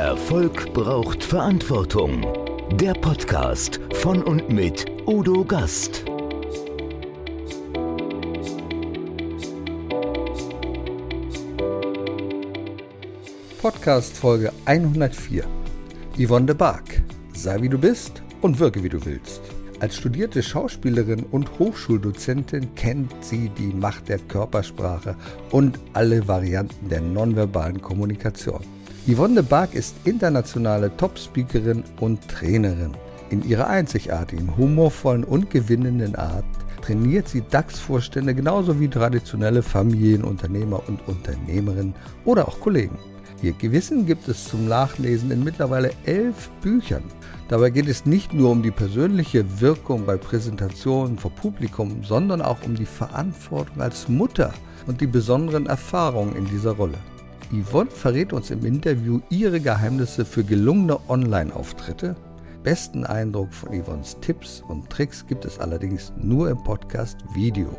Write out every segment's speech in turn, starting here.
Erfolg braucht Verantwortung. Der Podcast von und mit Udo Gast. Podcast Folge 104. Yvonne de Barg. Sei wie du bist und wirke wie du willst. Als studierte Schauspielerin und Hochschuldozentin kennt sie die Macht der Körpersprache und alle Varianten der nonverbalen Kommunikation. Yvonne de Barg ist internationale Top-Speakerin und Trainerin. In ihrer einzigartigen, humorvollen und gewinnenden Art trainiert sie DAX-Vorstände genauso wie traditionelle Familienunternehmer und Unternehmerinnen oder auch Kollegen. Ihr Gewissen gibt es zum Nachlesen in mittlerweile elf Büchern. Dabei geht es nicht nur um die persönliche Wirkung bei Präsentationen vor Publikum, sondern auch um die Verantwortung als Mutter und die besonderen Erfahrungen in dieser Rolle. Yvonne verrät uns im Interview ihre Geheimnisse für gelungene Online-Auftritte. Besten Eindruck von Yvonnes Tipps und Tricks gibt es allerdings nur im Podcast Video.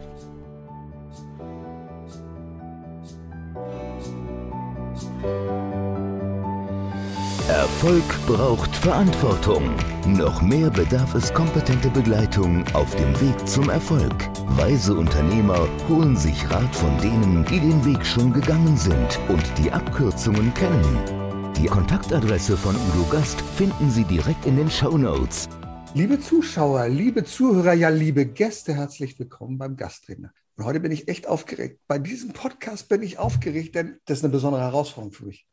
Erfolg braucht Verantwortung. Noch mehr bedarf es kompetente Begleitung auf dem Weg zum Erfolg. Weise Unternehmer holen sich Rat von denen, die den Weg schon gegangen sind und die Abkürzungen kennen. Die Kontaktadresse von Udo Gast finden Sie direkt in den Show Notes. Liebe Zuschauer, liebe Zuhörer, ja liebe Gäste, herzlich willkommen beim Gasttrainer. Und heute bin ich echt aufgeregt. Bei diesem Podcast bin ich aufgeregt, denn das ist eine besondere Herausforderung für mich.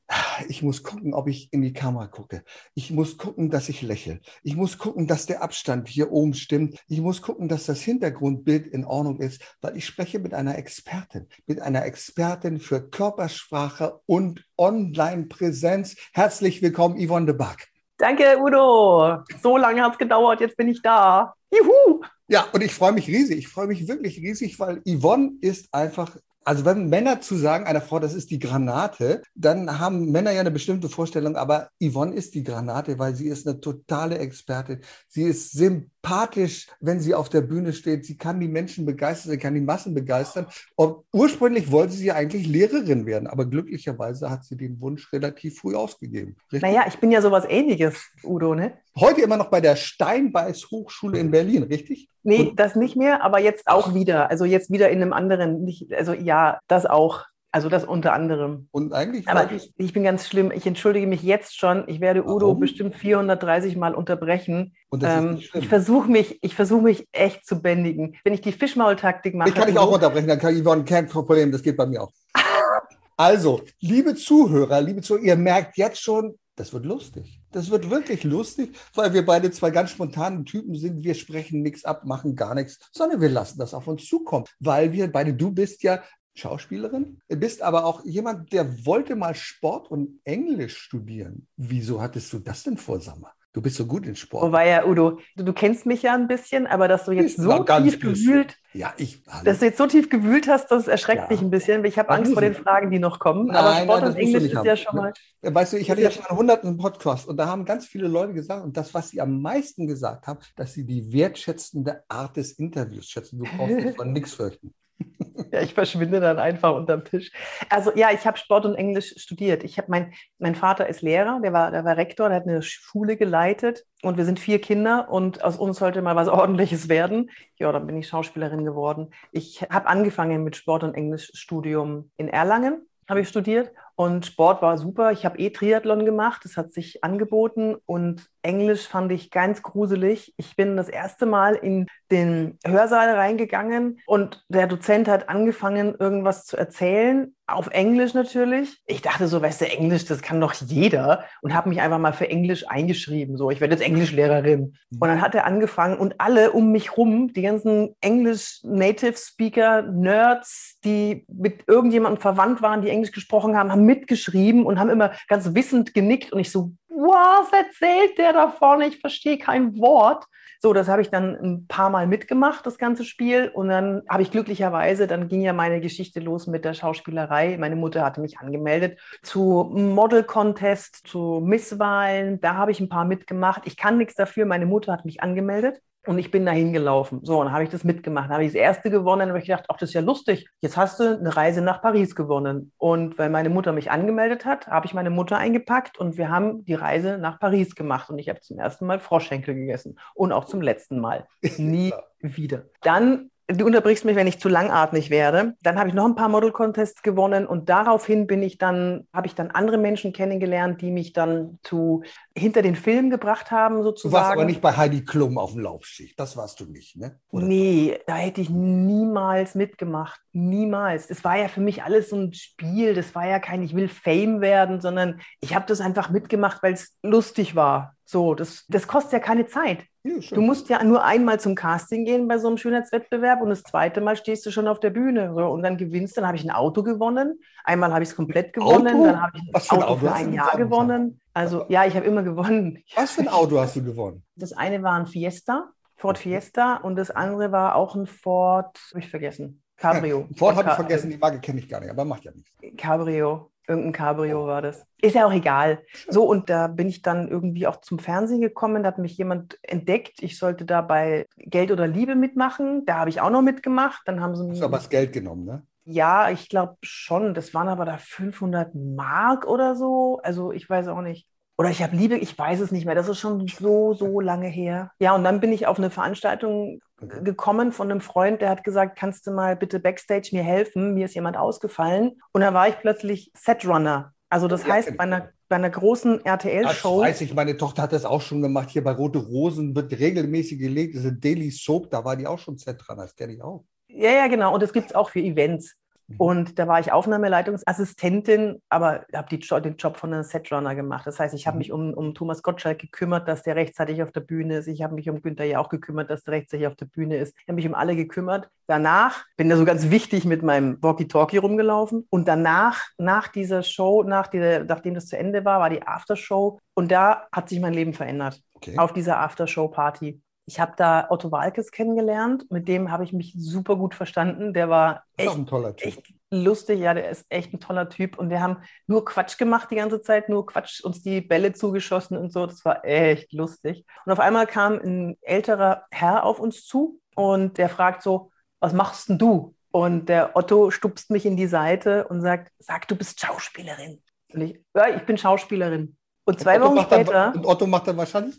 Ich muss gucken, ob ich in die Kamera gucke. Ich muss gucken, dass ich lächle. Ich muss gucken, dass der Abstand hier oben stimmt. Ich muss gucken, dass das Hintergrundbild in Ordnung ist, weil ich spreche mit einer Expertin, mit einer Expertin für Körpersprache und Online-Präsenz. Herzlich willkommen, Yvonne de Back. Danke, Udo. So lange hat es gedauert, jetzt bin ich da. Juhu! Ja, und ich freue mich riesig. Ich freue mich wirklich riesig, weil Yvonne ist einfach also wenn Männer zu sagen, einer Frau, das ist die Granate, dann haben Männer ja eine bestimmte Vorstellung, aber Yvonne ist die Granate, weil sie ist eine totale Expertin. Sie ist sympathisch, wenn sie auf der Bühne steht. Sie kann die Menschen begeistern, sie kann die Massen begeistern. Und ursprünglich wollte sie ja eigentlich Lehrerin werden, aber glücklicherweise hat sie den Wunsch relativ früh ausgegeben. Richtig? Naja, ich bin ja sowas ähnliches, Udo, ne? Heute immer noch bei der Steinbeiß Hochschule in Berlin, richtig? Nee, das nicht mehr, aber jetzt auch wieder. Also jetzt wieder in einem anderen, nicht, also ja, das auch. Also das unter anderem. Und eigentlich. Aber ich, bin ganz schlimm. Ich entschuldige mich jetzt schon. Ich werde Udo Warum? bestimmt 430 Mal unterbrechen. Und das ähm, ist nicht ich versuche mich, ich versuche mich echt zu bändigen. Wenn ich die Fischmaultaktik mache. Ich kann ich auch unterbrechen. Dann kann ich Yvonne kein Problem. Das geht bei mir auch. also, liebe Zuhörer, liebe Zuhörer, ihr merkt jetzt schon, das wird lustig. Das wird wirklich lustig, weil wir beide zwei ganz spontanen Typen sind. Wir sprechen nichts ab, machen gar nichts, sondern wir lassen das auf uns zukommen, weil wir beide, du bist ja Schauspielerin, bist aber auch jemand, der wollte mal Sport und Englisch studieren. Wieso hattest du das denn vor, Sammer? Du bist so gut in Sport. Wobei ja, Udo, du, du, kennst mich ja ein bisschen, aber dass du jetzt ich so tief gewühlt, ja, ich, dass du jetzt so tief gewühlt hast, das erschreckt ja. mich ein bisschen. Ich habe Angst vor den Fragen, die noch kommen. Nein, aber Sport nein, und Englisch ist haben. ja schon mal. Weißt du, ich hatte ja schon einen hunderten Podcast und da haben ganz viele Leute gesagt, und das, was sie am meisten gesagt haben, dass sie die wertschätzende Art des Interviews schätzen. Du brauchst dich von nichts fürchten. Ja, ich verschwinde dann einfach unterm Tisch. Also ja, ich habe Sport und Englisch studiert. Ich habe mein, mein Vater ist Lehrer, der war, der war Rektor, der hat eine Schule geleitet und wir sind vier Kinder und aus uns sollte mal was Ordentliches werden. Ja, dann bin ich Schauspielerin geworden. Ich habe angefangen mit Sport und Englischstudium in Erlangen habe ich studiert und Sport war super. Ich habe eh Triathlon gemacht, das hat sich angeboten und Englisch fand ich ganz gruselig. Ich bin das erste Mal in den Hörsaal reingegangen und der Dozent hat angefangen, irgendwas zu erzählen, auf Englisch natürlich. Ich dachte so, weißt du, Englisch, das kann doch jeder und habe mich einfach mal für Englisch eingeschrieben. So, ich werde jetzt Englischlehrerin. Mhm. Und dann hat er angefangen und alle um mich rum, die ganzen Englisch-Native-Speaker, Nerds, die mit irgendjemandem verwandt waren, die Englisch gesprochen haben, haben mitgeschrieben und haben immer ganz wissend genickt und ich so, was erzählt der da vorne? Ich verstehe kein Wort. So, das habe ich dann ein paar Mal mitgemacht, das ganze Spiel. Und dann habe ich glücklicherweise, dann ging ja meine Geschichte los mit der Schauspielerei. Meine Mutter hatte mich angemeldet zu Model Contest, zu Misswahlen. Da habe ich ein paar mitgemacht. Ich kann nichts dafür. Meine Mutter hat mich angemeldet. Und ich bin dahin gelaufen. So, und dann habe ich das mitgemacht. Dann habe ich das erste gewonnen. Dann habe ich gedacht, ach, das ist ja lustig. Jetzt hast du eine Reise nach Paris gewonnen. Und weil meine Mutter mich angemeldet hat, habe ich meine Mutter eingepackt und wir haben die Reise nach Paris gemacht. Und ich habe zum ersten Mal Froschschenkel gegessen. Und auch zum letzten Mal. Nie wieder. Dann du unterbrichst mich, wenn ich zu langatmig werde. Dann habe ich noch ein paar Model Contests gewonnen und daraufhin bin ich dann, habe ich dann andere Menschen kennengelernt, die mich dann zu hinter den Film gebracht haben, sozusagen. Du warst aber nicht bei Heidi Klum auf dem Laufschicht. Das warst du nicht, ne? Oder? Nee, da hätte ich niemals mitgemacht. Niemals. Das war ja für mich alles so ein Spiel. Das war ja kein, ich will Fame werden, sondern ich habe das einfach mitgemacht, weil es lustig war. So, das, das kostet ja keine Zeit. Ja, du musst ja nur einmal zum Casting gehen bei so einem Schönheitswettbewerb und das zweite Mal stehst du schon auf der Bühne so, und dann gewinnst. Dann habe ich ein Auto gewonnen. Einmal habe ich es komplett gewonnen, Auto? dann habe ich ein Auto, Auto, für ein Jahr gewonnen. Also ja, ich habe immer gewonnen. Was für ein Auto hast du gewonnen? Das eine war ein Fiesta, Ford Fiesta und das andere war auch ein Ford, habe ich vergessen. Cabrio. Ford habe ich vergessen, die Marke kenne ich gar nicht, aber macht ja nichts. Cabrio. Irgendein Cabrio war das. Ist ja auch egal. So, und da bin ich dann irgendwie auch zum Fernsehen gekommen. Da hat mich jemand entdeckt. Ich sollte da bei Geld oder Liebe mitmachen. Da habe ich auch noch mitgemacht. Dann haben sie mir. Hast aber das Geld genommen, ne? Ja, ich glaube schon. Das waren aber da 500 Mark oder so. Also ich weiß auch nicht. Oder ich habe Liebe, ich weiß es nicht mehr. Das ist schon so, so lange her. Ja, und dann bin ich auf eine Veranstaltung gekommen von einem Freund, der hat gesagt, kannst du mal bitte backstage mir helfen? Mir ist jemand ausgefallen. Und dann war ich plötzlich Setrunner. Also das ja, heißt, bei einer, bei einer großen RTL-Show. Das weiß ich, meine Tochter hat das auch schon gemacht. Hier bei Rote Rosen wird regelmäßig gelegt. Das ist ein Daily Soap, da war die auch schon Setrunner. Das kenne ich auch. Ja, ja, genau. Und das gibt es auch für Events. Mhm. Und da war ich Aufnahmeleitungsassistentin, aber habe den Job von einem Setrunner gemacht. Das heißt, ich habe mhm. mich um, um Thomas Gottschalk gekümmert, dass der rechtzeitig auf der Bühne ist. Ich habe mich um Günther ja auch gekümmert, dass der rechtzeitig auf der Bühne ist. Ich habe mich um alle gekümmert. Danach bin da so ganz wichtig mit meinem Walkie-Talkie rumgelaufen. Und danach, nach dieser Show, nach dieser, nachdem das zu Ende war, war die Aftershow. Und da hat sich mein Leben verändert. Okay. Auf dieser Aftershow-Party. Ich habe da Otto Walkes kennengelernt, mit dem habe ich mich super gut verstanden. Der war echt, ein toller typ. echt lustig, ja, der ist echt ein toller Typ. Und wir haben nur Quatsch gemacht die ganze Zeit, nur Quatsch, uns die Bälle zugeschossen und so. Das war echt lustig. Und auf einmal kam ein älterer Herr auf uns zu und der fragt so, was machst denn du? Und der Otto stupst mich in die Seite und sagt, sag, du bist Schauspielerin. Und ich, ja, ich bin Schauspielerin. Und zwei und Wochen später. Dann, und Otto macht dann wahrscheinlich.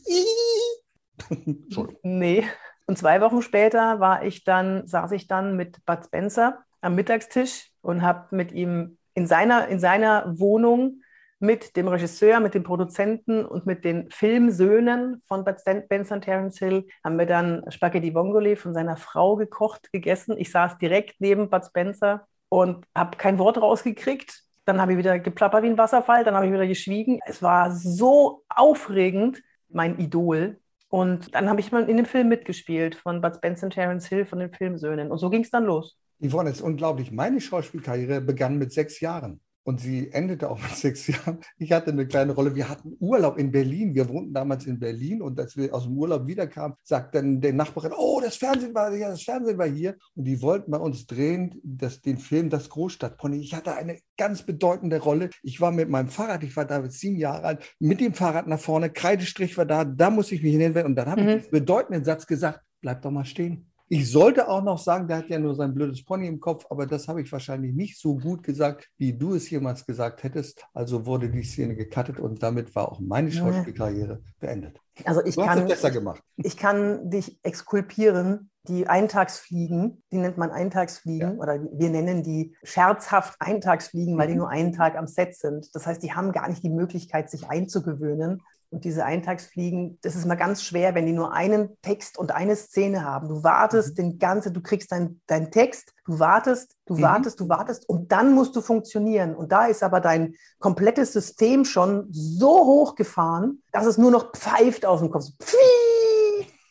Nee. Und zwei Wochen später war ich dann, saß ich dann mit Bud Spencer am Mittagstisch und habe mit ihm in seiner, in seiner Wohnung mit dem Regisseur, mit dem Produzenten und mit den Filmsöhnen von Bud Spencer und Terence Hill haben wir dann Spaghetti Vongole von seiner Frau gekocht, gegessen. Ich saß direkt neben Bud Spencer und habe kein Wort rausgekriegt. Dann habe ich wieder geplappert wie ein Wasserfall, dann habe ich wieder geschwiegen. Es war so aufregend, mein Idol, und dann habe ich mal in dem Film mitgespielt von Bud Spencer und Terence Hill von den Filmsöhnen. Und so ging es dann los. Yvonne, es ist unglaublich. Meine Schauspielkarriere begann mit sechs Jahren. Und sie endete auch mit sechs Jahren. Ich hatte eine kleine Rolle. Wir hatten Urlaub in Berlin. Wir wohnten damals in Berlin. Und als wir aus dem Urlaub wiederkamen, sagt dann der Nachbarin, oh, das Fernsehen war hier, das Fernsehen war hier. Und die wollten bei uns drehen, das, den Film Das Großstadtpony. Ich hatte eine ganz bedeutende Rolle. Ich war mit meinem Fahrrad, ich war damals sieben Jahre alt, mit dem Fahrrad nach vorne. Kreidestrich war da, da muss ich mich hinwenden. Und dann habe mhm. ich diesen bedeutenden Satz gesagt, bleib doch mal stehen. Ich sollte auch noch sagen, der hat ja nur sein blödes Pony im Kopf, aber das habe ich wahrscheinlich nicht so gut gesagt, wie du es jemals gesagt hättest. Also wurde die Szene gecuttet und damit war auch meine Schauspielkarriere beendet. Also ich du kann, besser gemacht. Ich kann dich exkulpieren. Die Eintagsfliegen, die nennt man Eintagsfliegen ja. oder wir nennen die scherzhaft Eintagsfliegen, weil die mhm. nur einen Tag am Set sind. Das heißt, die haben gar nicht die Möglichkeit, sich einzugewöhnen. Und diese Eintagsfliegen, das ist mal ganz schwer, wenn die nur einen Text und eine Szene haben. Du wartest mhm. den ganzen, du kriegst deinen dein Text, du wartest, du mhm. wartest, du wartest und dann musst du funktionieren. Und da ist aber dein komplettes System schon so hochgefahren, dass es nur noch pfeift aus dem Kopf.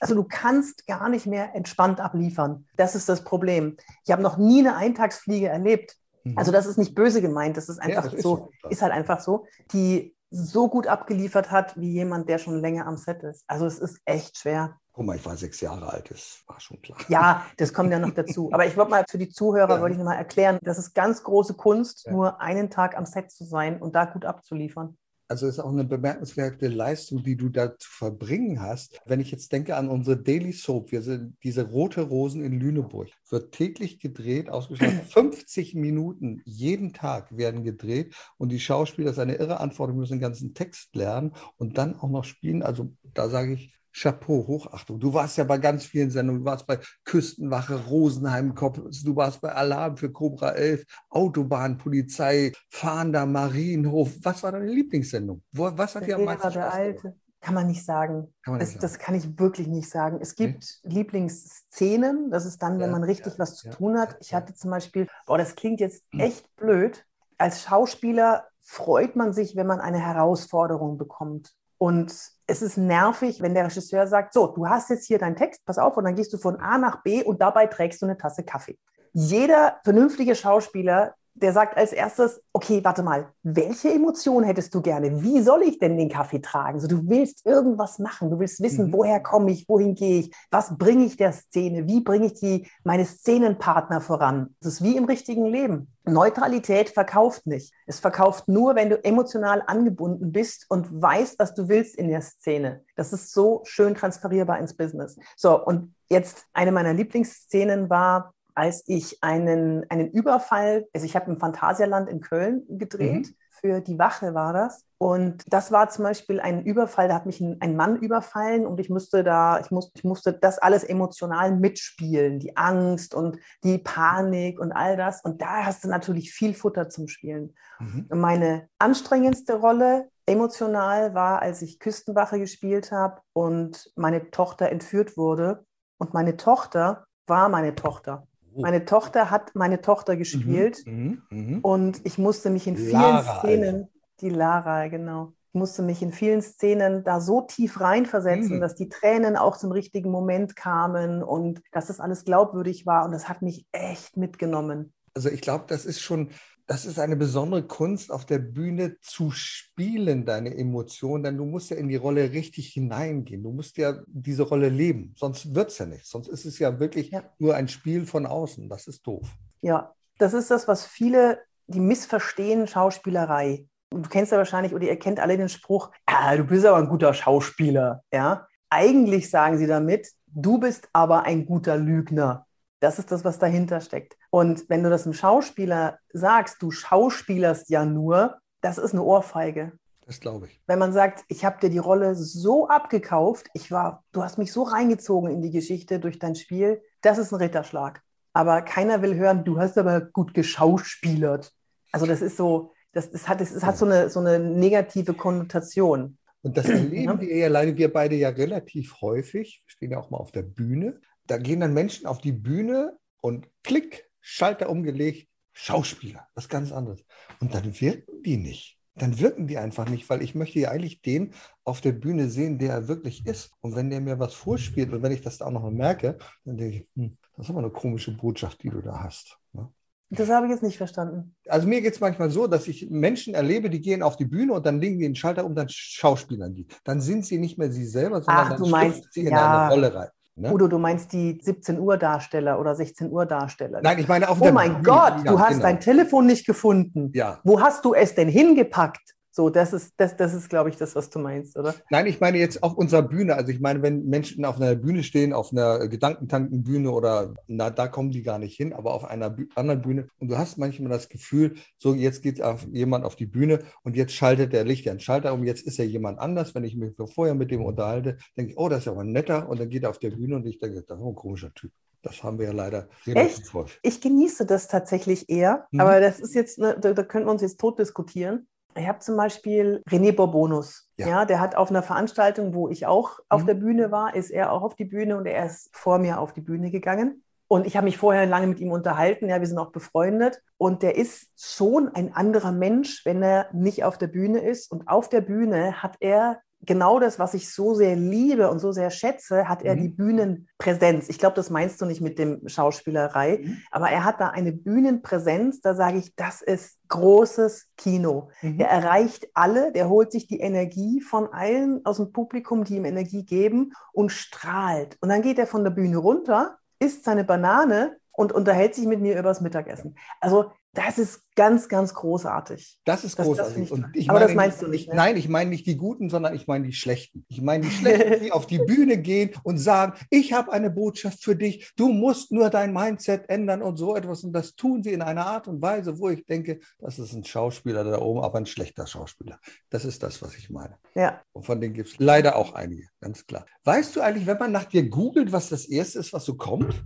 Also du kannst gar nicht mehr entspannt abliefern. Das ist das Problem. Ich habe noch nie eine Eintagsfliege erlebt. Mhm. Also das ist nicht böse gemeint, das ist einfach ja, das so, ist, so. ist halt einfach so. Die so gut abgeliefert hat wie jemand, der schon länger am Set ist. Also es ist echt schwer. Guck mal, ich war sechs Jahre alt, das war schon klar. Ja, das kommt ja noch dazu. Aber ich wollte mal für die Zuhörer, ja. wollte ich noch mal erklären, das ist ganz große Kunst, ja. nur einen Tag am Set zu sein und da gut abzuliefern. Also es ist auch eine bemerkenswerte Leistung, die du da zu verbringen hast. Wenn ich jetzt denke an unsere Daily Soap, wir sind diese rote Rosen in Lüneburg, wird täglich gedreht, ausgeschlossen 50 Minuten jeden Tag werden gedreht und die Schauspieler, das ist eine irre Antwort, müssen den ganzen Text lernen und dann auch noch spielen. Also da sage ich, Chapeau, Hochachtung. Du warst ja bei ganz vielen Sendungen. Du warst bei Küstenwache, Rosenheim, du warst bei Alarm für Cobra 11, Autobahnpolizei, Fahnder, Marienhof. Was war deine Lieblingssendung? Was hat dir am meisten Spaß Alte. Kann man nicht sagen. Kann man nicht das, sagen. das, kann ich wirklich nicht sagen. Es gibt nee? Lieblingsszenen. Das ist dann, wenn ja, man richtig ja, was zu ja, tun hat. Ich hatte zum Beispiel, boah, das klingt jetzt hm. echt blöd. Als Schauspieler freut man sich, wenn man eine Herausforderung bekommt. Und es ist nervig, wenn der Regisseur sagt, so, du hast jetzt hier deinen Text, pass auf, und dann gehst du von A nach B und dabei trägst du eine Tasse Kaffee. Jeder vernünftige Schauspieler der sagt als erstes, okay, warte mal, welche Emotion hättest du gerne? Wie soll ich denn den Kaffee tragen? So, du willst irgendwas machen, du willst wissen, mhm. woher komme ich, wohin gehe ich, was bringe ich der Szene, wie bringe ich die, meine Szenenpartner voran? Das ist wie im richtigen Leben. Neutralität verkauft nicht. Es verkauft nur, wenn du emotional angebunden bist und weißt, was du willst in der Szene. Das ist so schön transferierbar ins Business. So, und jetzt eine meiner Lieblingsszenen war, als ich einen, einen Überfall, also ich habe im Phantasialand in Köln gedreht, mhm. Für die Wache war das. Und das war zum Beispiel ein Überfall, da hat mich ein, ein, Mann überfallen und ich musste da, ich, muss, ich musste das alles emotional mitspielen, die Angst und die Panik und all das. Und da hast du natürlich viel Futter zum Spielen. Mhm. Meine anstrengendste Rolle emotional war, als ich Küstenwache gespielt habe und meine Tochter entführt wurde. Und meine Tochter war meine Tochter. Oh. Meine Tochter hat meine Tochter mhm, gespielt mhm, mh, und ich musste mich in vielen Lara, Szenen, Alter. die Lara, genau, ich musste mich in vielen Szenen da so tief reinversetzen, mhm. dass die Tränen auch zum richtigen Moment kamen und dass das alles glaubwürdig war und das hat mich echt mitgenommen. Also ich glaube, das ist schon das ist eine besondere Kunst, auf der Bühne zu spielen, deine Emotionen, denn du musst ja in die Rolle richtig hineingehen. Du musst ja diese Rolle leben, sonst wird es ja nicht. Sonst ist es ja wirklich ja. nur ein Spiel von außen. Das ist doof. Ja, das ist das, was viele, die missverstehen Schauspielerei. Du kennst ja wahrscheinlich oder ihr kennt alle den Spruch, ah, du bist aber ein guter Schauspieler. Ja? Eigentlich sagen sie damit, du bist aber ein guter Lügner. Das ist das, was dahinter steckt. Und wenn du das einem Schauspieler sagst, du schauspielerst ja nur, das ist eine Ohrfeige. Das glaube ich. Wenn man sagt, ich habe dir die Rolle so abgekauft, ich war, du hast mich so reingezogen in die Geschichte durch dein Spiel, das ist ein Ritterschlag. Aber keiner will hören, du hast aber gut geschauspielert. Also das ist so, das, das hat, das hat so, eine, so eine negative Konnotation. Und das erleben wir ja alleine, wir beide ja relativ häufig, wir stehen ja auch mal auf der Bühne, da gehen dann Menschen auf die Bühne und klick, Schalter umgelegt, Schauspieler, was ganz anderes. Und dann wirken die nicht. Dann wirken die einfach nicht, weil ich möchte ja eigentlich den auf der Bühne sehen, der er wirklich ist. Und wenn der mir was vorspielt und wenn ich das da auch noch merke, dann denke ich, hm, das ist aber eine komische Botschaft, die du da hast. Ne? Das habe ich jetzt nicht verstanden. Also mir geht es manchmal so, dass ich Menschen erlebe, die gehen auf die Bühne und dann legen die den Schalter um, dann schauspielern die. Dann sind sie nicht mehr sie selber, sondern Ach, dann meinst, sie in ja. eine Rolle rein. Ne? Udo, du meinst die 17 Uhr Darsteller oder 16 Uhr Darsteller? Nein, ich meine auf Oh mein Bühne. Gott, du hast genau. dein Telefon nicht gefunden. Ja. Wo hast du es denn hingepackt? So, das ist, das, das ist, glaube ich, das, was du meinst, oder? Nein, ich meine jetzt auf unserer Bühne. Also ich meine, wenn Menschen auf einer Bühne stehen, auf einer Gedankentankenbühne oder na, da kommen die gar nicht hin, aber auf einer Bü anderen Bühne und du hast manchmal das Gefühl, so jetzt geht auf jemand auf die Bühne und jetzt schaltet der Licht einen Schalter um, jetzt ist er jemand anders. Wenn ich mich vorher mit dem unterhalte, denke ich, oh, das ist aber netter und dann geht er auf der Bühne und ich denke, das ist ein komischer Typ. Das haben wir ja leider Echt? Ich genieße das tatsächlich eher, mhm. aber das ist jetzt, ne, da, da können wir uns jetzt tot diskutieren. Ich habe zum Beispiel René Borbonus. Ja. ja. der hat auf einer Veranstaltung, wo ich auch auf mhm. der Bühne war, ist er auch auf die Bühne und er ist vor mir auf die Bühne gegangen. Und ich habe mich vorher lange mit ihm unterhalten. Ja, wir sind auch befreundet. Und der ist schon ein anderer Mensch, wenn er nicht auf der Bühne ist. Und auf der Bühne hat er genau das, was ich so sehr liebe und so sehr schätze, hat er mhm. die Bühnenpräsenz. Ich glaube, das meinst du nicht mit dem Schauspielerei, mhm. aber er hat da eine Bühnenpräsenz, da sage ich, das ist großes Kino. Mhm. Er erreicht alle, der holt sich die Energie von allen aus dem Publikum, die ihm Energie geben und strahlt. Und dann geht er von der Bühne runter, isst seine Banane und unterhält sich mit mir übers Mittagessen. Also Das ist ganz, ganz großartig. Das ist Das- das großartig. toll. ich Aber meine das meinst du nicht, ne? Nein, ich meine nicht die Guten, sondern ich meine die Schlechten. Ich meine die Schlechten, die auf die Bühne gehen und sagen, ich habe eine Botschaft für dich, du musst nur dein Mindset ändern und so etwas. Und das tun sie in einer Art und Weise, wo ich denke, das ist ein Schauspieler da oben, aber ein schlechter Schauspieler. Das ist das, was ich meine. Ja. Und von denen gibt es leider auch einige, ganz klar. Weißt du eigentlich, wenn man nach dir googelt, was das Erste ist, was so kommt?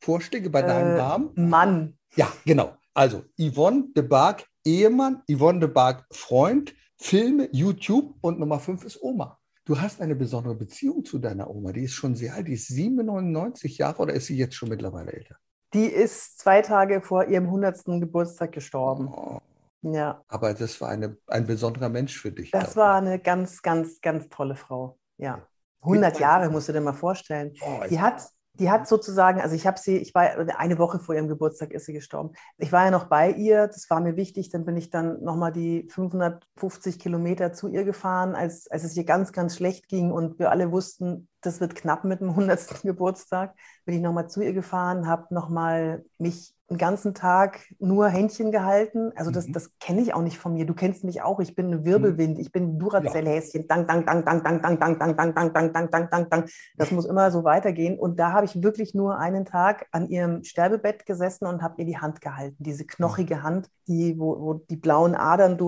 Vorschläge bei deinem Äh, Namen? Mann. Ja, genau. Also Yvonne de Barg, Ehemann, Yvonne de Barg, Freund, Filme, YouTube und Nummer fünf ist Oma. Du hast eine besondere Beziehung zu deiner Oma. Die ist schon sehr alt, die ist 97 Jahre oder ist sie jetzt schon mittlerweile älter? Die ist zwei Tage vor ihrem 100. Geburtstag gestorben. Oh, Ja. aber das war eine, ein besonderer Mensch für dich. Das war eine ganz, ganz, ganz tolle Frau. Ja. 100 Jahre, musst du dir mal vorstellen. Oh, Die hat, die hat sozusagen, also ich habe sie, ich war eine Woche vor ihrem Geburtstag ist sie gestorben. Ich war ja noch bei ihr, das war mir wichtig, dann bin ich dann nochmal die 550 Kilometer zu ihr gefahren, als, als es ihr ganz, ganz schlecht ging und wir alle wussten, das wird knapp mit dem 100. Geburtstag. Bin ich nochmal zu ihr gefahren, habe nochmal mich einen ganzen Tag nur Händchen gehalten. Also das, Mhm. das kenne ich auch nicht von mir. Du kennst mich auch. Ich bin ein Wirbelwind. Ich bin ein Duracell-Häschen. Dank, dank, dank, dank, dank, dank, dank, dank, dank, dank, dank, dank, dank, dank, dank. Das muss immer so weitergehen. Und da habe ich wirklich nur einen Tag an ihrem Sterbebett gesessen und habe ihr die Hand gehalten. Diese knochige Hand, die, wo, wo die blauen Adern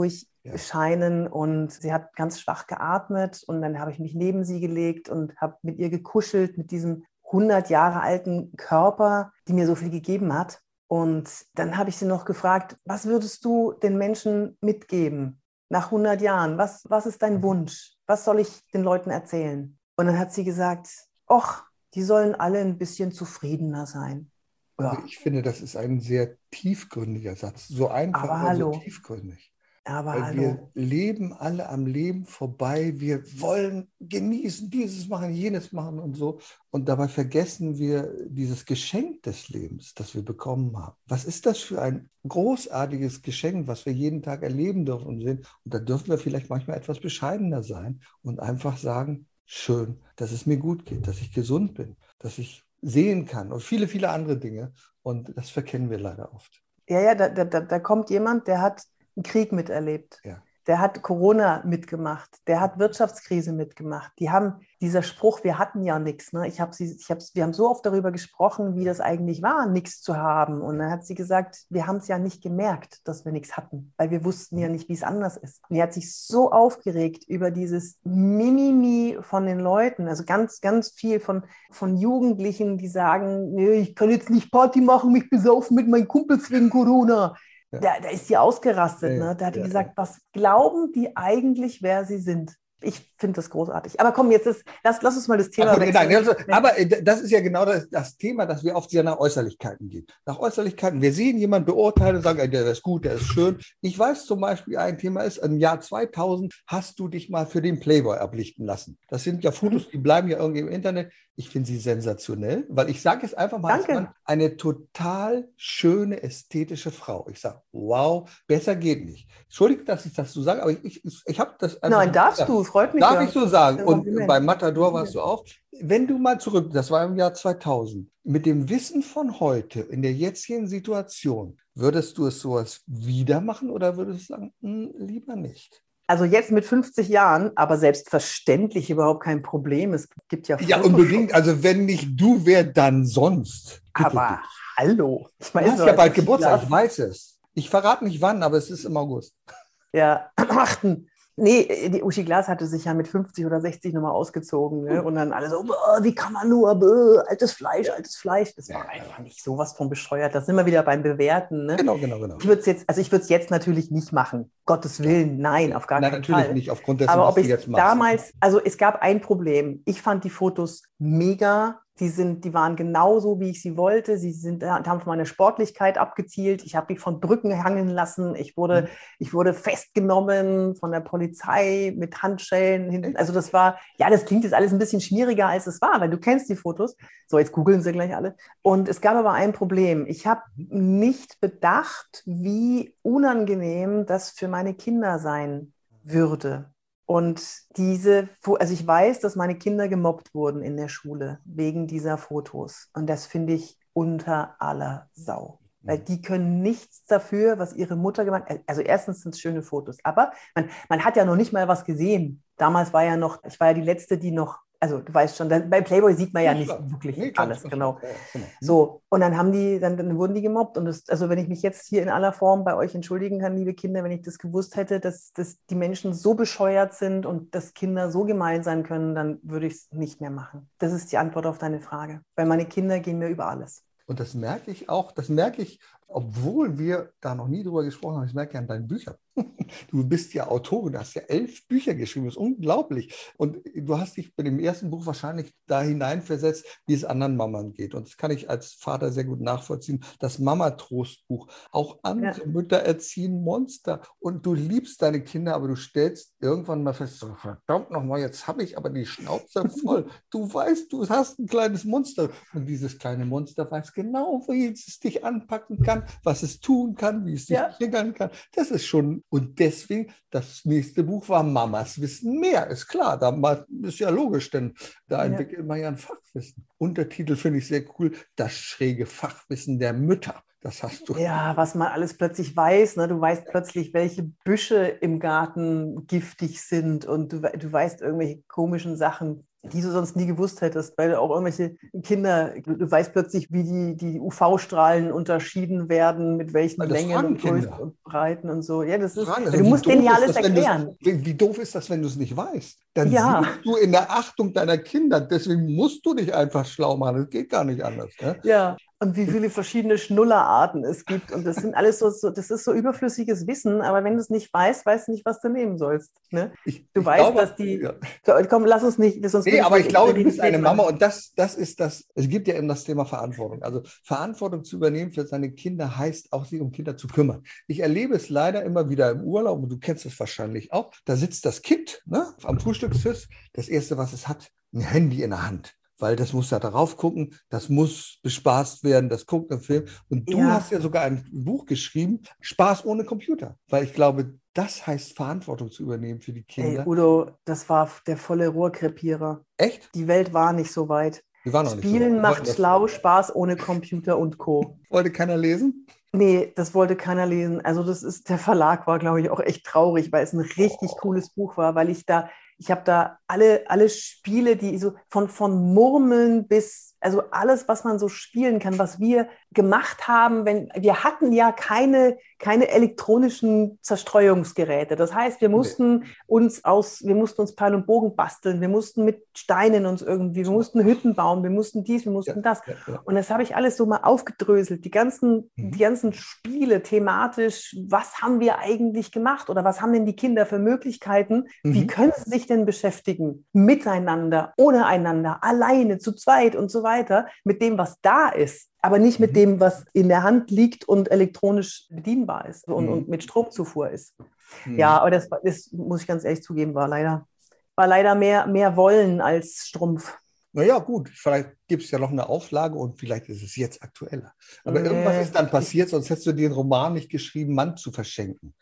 durchscheinen. Und sie hat ganz schwach geatmet. Und dann habe ich mich neben sie gelegt und habe mit ihr gekuschelt, mit diesem 100 Jahre alten Körper, die mir so viel gegeben hat. Und dann habe ich sie noch gefragt, was würdest du den Menschen mitgeben nach 100 Jahren? Was, was ist dein Wunsch? Was soll ich den Leuten erzählen? Und dann hat sie gesagt, ach, die sollen alle ein bisschen zufriedener sein. Ja, Also ich finde, das ist ein sehr tiefgründiger Satz. So einfach, Aber aber, so tiefgründig. Aber Weil hallo. wir leben alle am Leben vorbei. Wir wollen genießen, dieses machen, jenes machen und so. Und dabei vergessen wir dieses Geschenk des Lebens, das wir bekommen haben. Was ist das für ein großartiges Geschenk, was wir jeden Tag erleben dürfen und sehen? Und da dürfen wir vielleicht manchmal etwas bescheidener sein und einfach sagen, schön, dass es mir gut geht, dass ich gesund bin, dass ich sehen kann und viele, viele andere Dinge. Und das verkennen wir leider oft. Ja, ja, da, da, da da kommt jemand, der hat einen Krieg miterlebt. Ja. Der hat Corona mitgemacht, der hat Wirtschaftskrise mitgemacht. Die haben dieser Spruch, wir hatten ja nichts. Ne? Ich hab sie, ich hab's, wir haben so oft darüber gesprochen, wie das eigentlich war, nichts zu haben. Und dann hat sie gesagt, wir haben es ja nicht gemerkt, dass wir nichts hatten, weil wir wussten ja nicht, wie es anders ist. Und die hat sich so aufgeregt über dieses Mimimi von den Leuten, also ganz, ganz viel von, von Jugendlichen, die sagen, nee, ich kann jetzt nicht Party machen, mich besaufen mit meinen Kumpels wegen Corona. Da, da ist sie ausgerastet. Ne? Da hat die gesagt, was glauben die eigentlich, wer sie sind? Ich finde das großartig. Aber komm, jetzt ist, lass, lass uns mal das Thema Ach, gut, nein, also, aber äh, das ist ja genau das, das Thema, dass wir oft sehr nach Äußerlichkeiten gehen. Nach Äußerlichkeiten. Wir sehen jemanden beurteilen und sagen, der ist gut, der ist schön. Ich weiß zum Beispiel, ein Thema ist, im Jahr 2000 hast du dich mal für den Playboy ablichten lassen. Das sind ja Fotos, die bleiben ja irgendwie im Internet. Ich finde sie sensationell, weil ich sage jetzt einfach mal. Mann, eine total schöne, ästhetische Frau. Ich sage, wow, besser geht nicht. Entschuldige, dass ich das so sage, aber ich, ich, ich habe das einfach Nein, darfst du, freut mich. Darf ja. ich so sagen? Und bei Matador warst du auch. Wenn du mal zurück, das war im Jahr 2000, mit dem Wissen von heute, in der jetzigen Situation, würdest du es sowas wieder machen oder würdest du sagen, hm, lieber nicht? Also jetzt mit 50 Jahren, aber selbstverständlich überhaupt kein Problem. Es gibt ja Ja, unbedingt. Also wenn nicht du, wer dann sonst? Aber hallo. Ich du weiß hast ja bald Geburtstag, ich weiß es. Ich verrate nicht wann, aber es ist im August. Ja, am 8. Nee, die Uschi Glas hatte sich ja mit 50 oder 60 nochmal ausgezogen. Ne? Und dann alle so, "Boah, wie kann man nur, Bäh, altes Fleisch, altes Fleisch. Das war Ja. einfach nicht sowas von bescheuert. Da sind wir wieder beim Bewerten. Ne? Genau, genau, genau. Ich würde es jetzt, also ich würde es jetzt natürlich nicht machen. Gottes Willen, nein, auf gar Nein, keinen natürlich Fall. nicht, aufgrund dessen, Aber was ob du ich jetzt machst. damals, also es gab ein Problem. Ich fand die Fotos mega. Die, sind, die waren genauso, wie ich sie wollte. Sie sind, äh, haben von meiner Sportlichkeit abgezielt. Ich habe mich von Brücken hangen lassen. Ich wurde, Mhm. ich wurde festgenommen von der Polizei mit Handschellen. hinten. Also das war, ja, das klingt jetzt alles ein bisschen schmieriger, als es war, weil du kennst die Fotos. So, jetzt googeln sie gleich alle. Und es gab aber ein Problem. Ich habe nicht bedacht, wie unangenehm das für meine Kinder sein würde. Und diese, also ich weiß, dass meine Kinder gemobbt wurden in der Schule wegen dieser Fotos. Und das finde ich unter aller Sau. weil die können nichts dafür, was ihre Mutter gemacht hat. Also erstens sind es schöne Fotos, aber man, man hat ja noch nicht mal was gesehen. Damals war ja noch, ich war ja die Letzte, die noch also du weißt schon, bei Playboy sieht man ja nicht wirklich nee, alles, genau. Ja, genau. So, und dann haben die, dann, dann wurden die gemobbt. Und das, also wenn ich mich jetzt hier in aller Form bei euch entschuldigen kann, liebe Kinder, wenn ich das gewusst hätte, dass, dass die Menschen so bescheuert sind und dass Kinder so gemein sein können, dann würde ich es nicht mehr machen. Das ist die Antwort auf deine Frage. Weil meine Kinder gehen mir über alles. Und das merke ich auch, das merke ich obwohl wir da noch nie drüber gesprochen haben, ich merke ja an deinen Büchern. Du bist ja Autorin, du hast ja elf Bücher geschrieben, das ist unglaublich. Und du hast dich bei dem ersten Buch wahrscheinlich da hineinversetzt, wie es anderen Mammern geht. Und das kann ich als Vater sehr gut nachvollziehen. Das Mama-Trostbuch. Auch andere ja. Mütter erziehen Monster. Und du liebst deine Kinder, aber du stellst irgendwann mal fest, so, verdammt nochmal, jetzt habe ich aber die Schnauze voll. Du weißt, du hast ein kleines Monster. Und dieses kleine Monster weiß genau, wie es dich anpacken kann kann, was es tun kann, wie es sich ja. triggern kann. Das ist schon, und deswegen, das nächste Buch war Mamas wissen mehr, ist klar, da ist ja logisch, denn da ja. entwickelt man ja ein Fachwissen. Untertitel finde ich sehr cool, das schräge Fachwissen der Mütter. Das hast du. Ja, was man alles plötzlich weiß. Ne? Du weißt plötzlich, welche Büsche im Garten giftig sind und du, du weißt irgendwelche komischen Sachen, die du sonst nie gewusst hättest, weil auch irgendwelche Kinder, du weißt plötzlich, wie die, die UV-Strahlen unterschieden werden, mit welchen Längen und Größen und Breiten und so. Ja, das ist, also du musst denen ja alles erklären. Wie doof ist das, wenn du es nicht weißt? Dann ja. siehst du in der Achtung deiner Kinder, deswegen musst du dich einfach schlau machen, das geht gar nicht anders. Ne? Ja, und wie viele verschiedene Schnullerarten es gibt. Und das sind alles so, so das ist so überflüssiges Wissen, aber wenn du es nicht weißt, weißt du nicht, was du nehmen sollst. Ne? Ich, du ich weißt, glaube, dass die. Ja. So, komm, lass uns nicht. Uns nee, aber ich glaube, du bist eine Mama und das, das ist das. Es gibt ja eben das Thema Verantwortung. Also Verantwortung zu übernehmen für seine Kinder heißt auch, sich um Kinder zu kümmern. Ich erlebe es leider immer wieder im Urlaub und du kennst es wahrscheinlich auch. Da sitzt das Kind ne, am Frühstückstisch. Das erste, was es hat, ein Handy in der Hand weil das muss da darauf gucken, das muss bespaßt werden, das guckt im Film. Und du ja. hast ja sogar ein Buch geschrieben, Spaß ohne Computer, weil ich glaube, das heißt Verantwortung zu übernehmen für die Kinder. Ey, Udo, das war der volle Rohrkrepierer. Echt? Die Welt war nicht so weit. Die war noch Spielen nicht so macht schlau, Spaß ohne Computer und Co. Wollte keiner lesen? Nee, das wollte keiner lesen. Also das ist, der Verlag war, glaube ich, auch echt traurig, weil es ein richtig oh. cooles Buch war, weil ich da, ich habe da alle, alle Spiele, die so von, von Murmeln bis also alles, was man so spielen kann, was wir gemacht haben, wenn wir hatten ja keine, keine elektronischen Zerstreuungsgeräte. Das heißt, wir mussten nee. uns aus, wir mussten uns Pfeil und Bogen basteln, wir mussten mit Steinen uns irgendwie, wir mussten Hütten bauen, wir mussten dies, wir mussten ja, das. Ja, ja. Und das habe ich alles so mal aufgedröselt. Die ganzen, mhm. die ganzen Spiele thematisch, was haben wir eigentlich gemacht oder was haben denn die Kinder für Möglichkeiten? Mhm. Wie können sie sich denn beschäftigen? Miteinander, ohne einander, alleine, zu zweit und so weiter weiter mit dem, was da ist, aber nicht mit mhm. dem, was in der Hand liegt und elektronisch bedienbar ist und, mhm. und mit Stromzufuhr ist. Mhm. Ja, aber das, das, muss ich ganz ehrlich zugeben, war leider, war leider mehr, mehr Wollen als Strumpf. Naja, gut, vielleicht gibt es ja noch eine Auflage und vielleicht ist es jetzt aktueller. Aber nee. irgendwas ist dann passiert, sonst hättest du den Roman nicht geschrieben, Mann zu verschenken.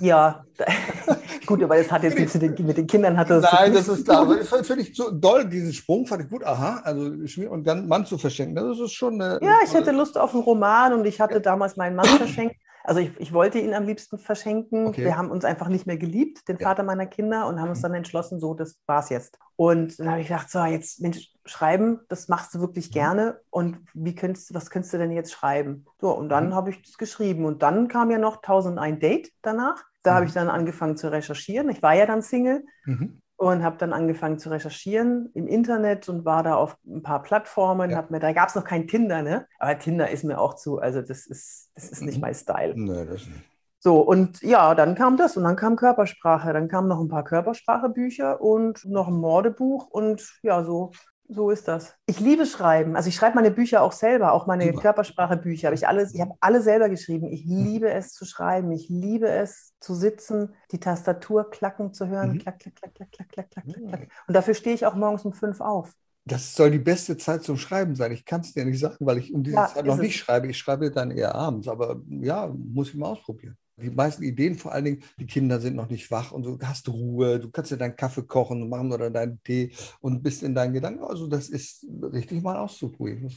Ja, gut, aber das hat jetzt nichts mit den, mit den Kindern hat das. Nein, das ist da. Aber das finde ich so doll, diesen Sprung fand ich gut. Aha, also und dann Mann zu verschenken, das ist schon. Ja, ich hätte Lust auf einen Roman und ich hatte damals meinen Mann verschenkt. Also ich, ich wollte ihn am liebsten verschenken. Okay. Wir haben uns einfach nicht mehr geliebt, den ja. Vater meiner Kinder, und haben uns mhm. dann entschlossen, so, das war's jetzt. Und dann habe ich gedacht, so, jetzt Mensch, schreiben, das machst du wirklich mhm. gerne. Und wie könntest du, was könntest du denn jetzt schreiben? So, und dann mhm. habe ich das geschrieben. Und dann kam ja noch 1001 Date danach. Da mhm. habe ich dann angefangen zu recherchieren. Ich war ja dann Single. Mhm und habe dann angefangen zu recherchieren im Internet und war da auf ein paar Plattformen. Ja. Mir, da gab es noch kein Tinder, ne? Aber Tinder ist mir auch zu, also das ist, das ist nicht mhm. mein Style. Nee, das nicht. So, und ja, dann kam das und dann kam Körpersprache. Dann kamen noch ein paar Körpersprachebücher und noch ein Mordebuch und ja, so so ist das. Ich liebe Schreiben. Also ich schreibe meine Bücher auch selber, auch meine Körpersprachebücher. Habe ich ich habe alle selber geschrieben. Ich hm. liebe es zu schreiben. Ich liebe es zu sitzen, die Tastatur klacken zu hören. Mhm. Klack, klack, klack, klack, klack, klack, klack, klack. Ah. Und dafür stehe ich auch morgens um fünf auf. Das soll die beste Zeit zum Schreiben sein. Ich kann es dir nicht sagen, weil ich um diese ja, Zeit noch nicht es. schreibe. Ich schreibe dann eher abends. Aber ja, muss ich mal ausprobieren. Die meisten Ideen, vor allen Dingen, die Kinder sind noch nicht wach und du hast Ruhe, du kannst dir deinen Kaffee kochen und machen oder deinen Tee und bist in deinen Gedanken. Also das ist richtig mal auszuprobieren.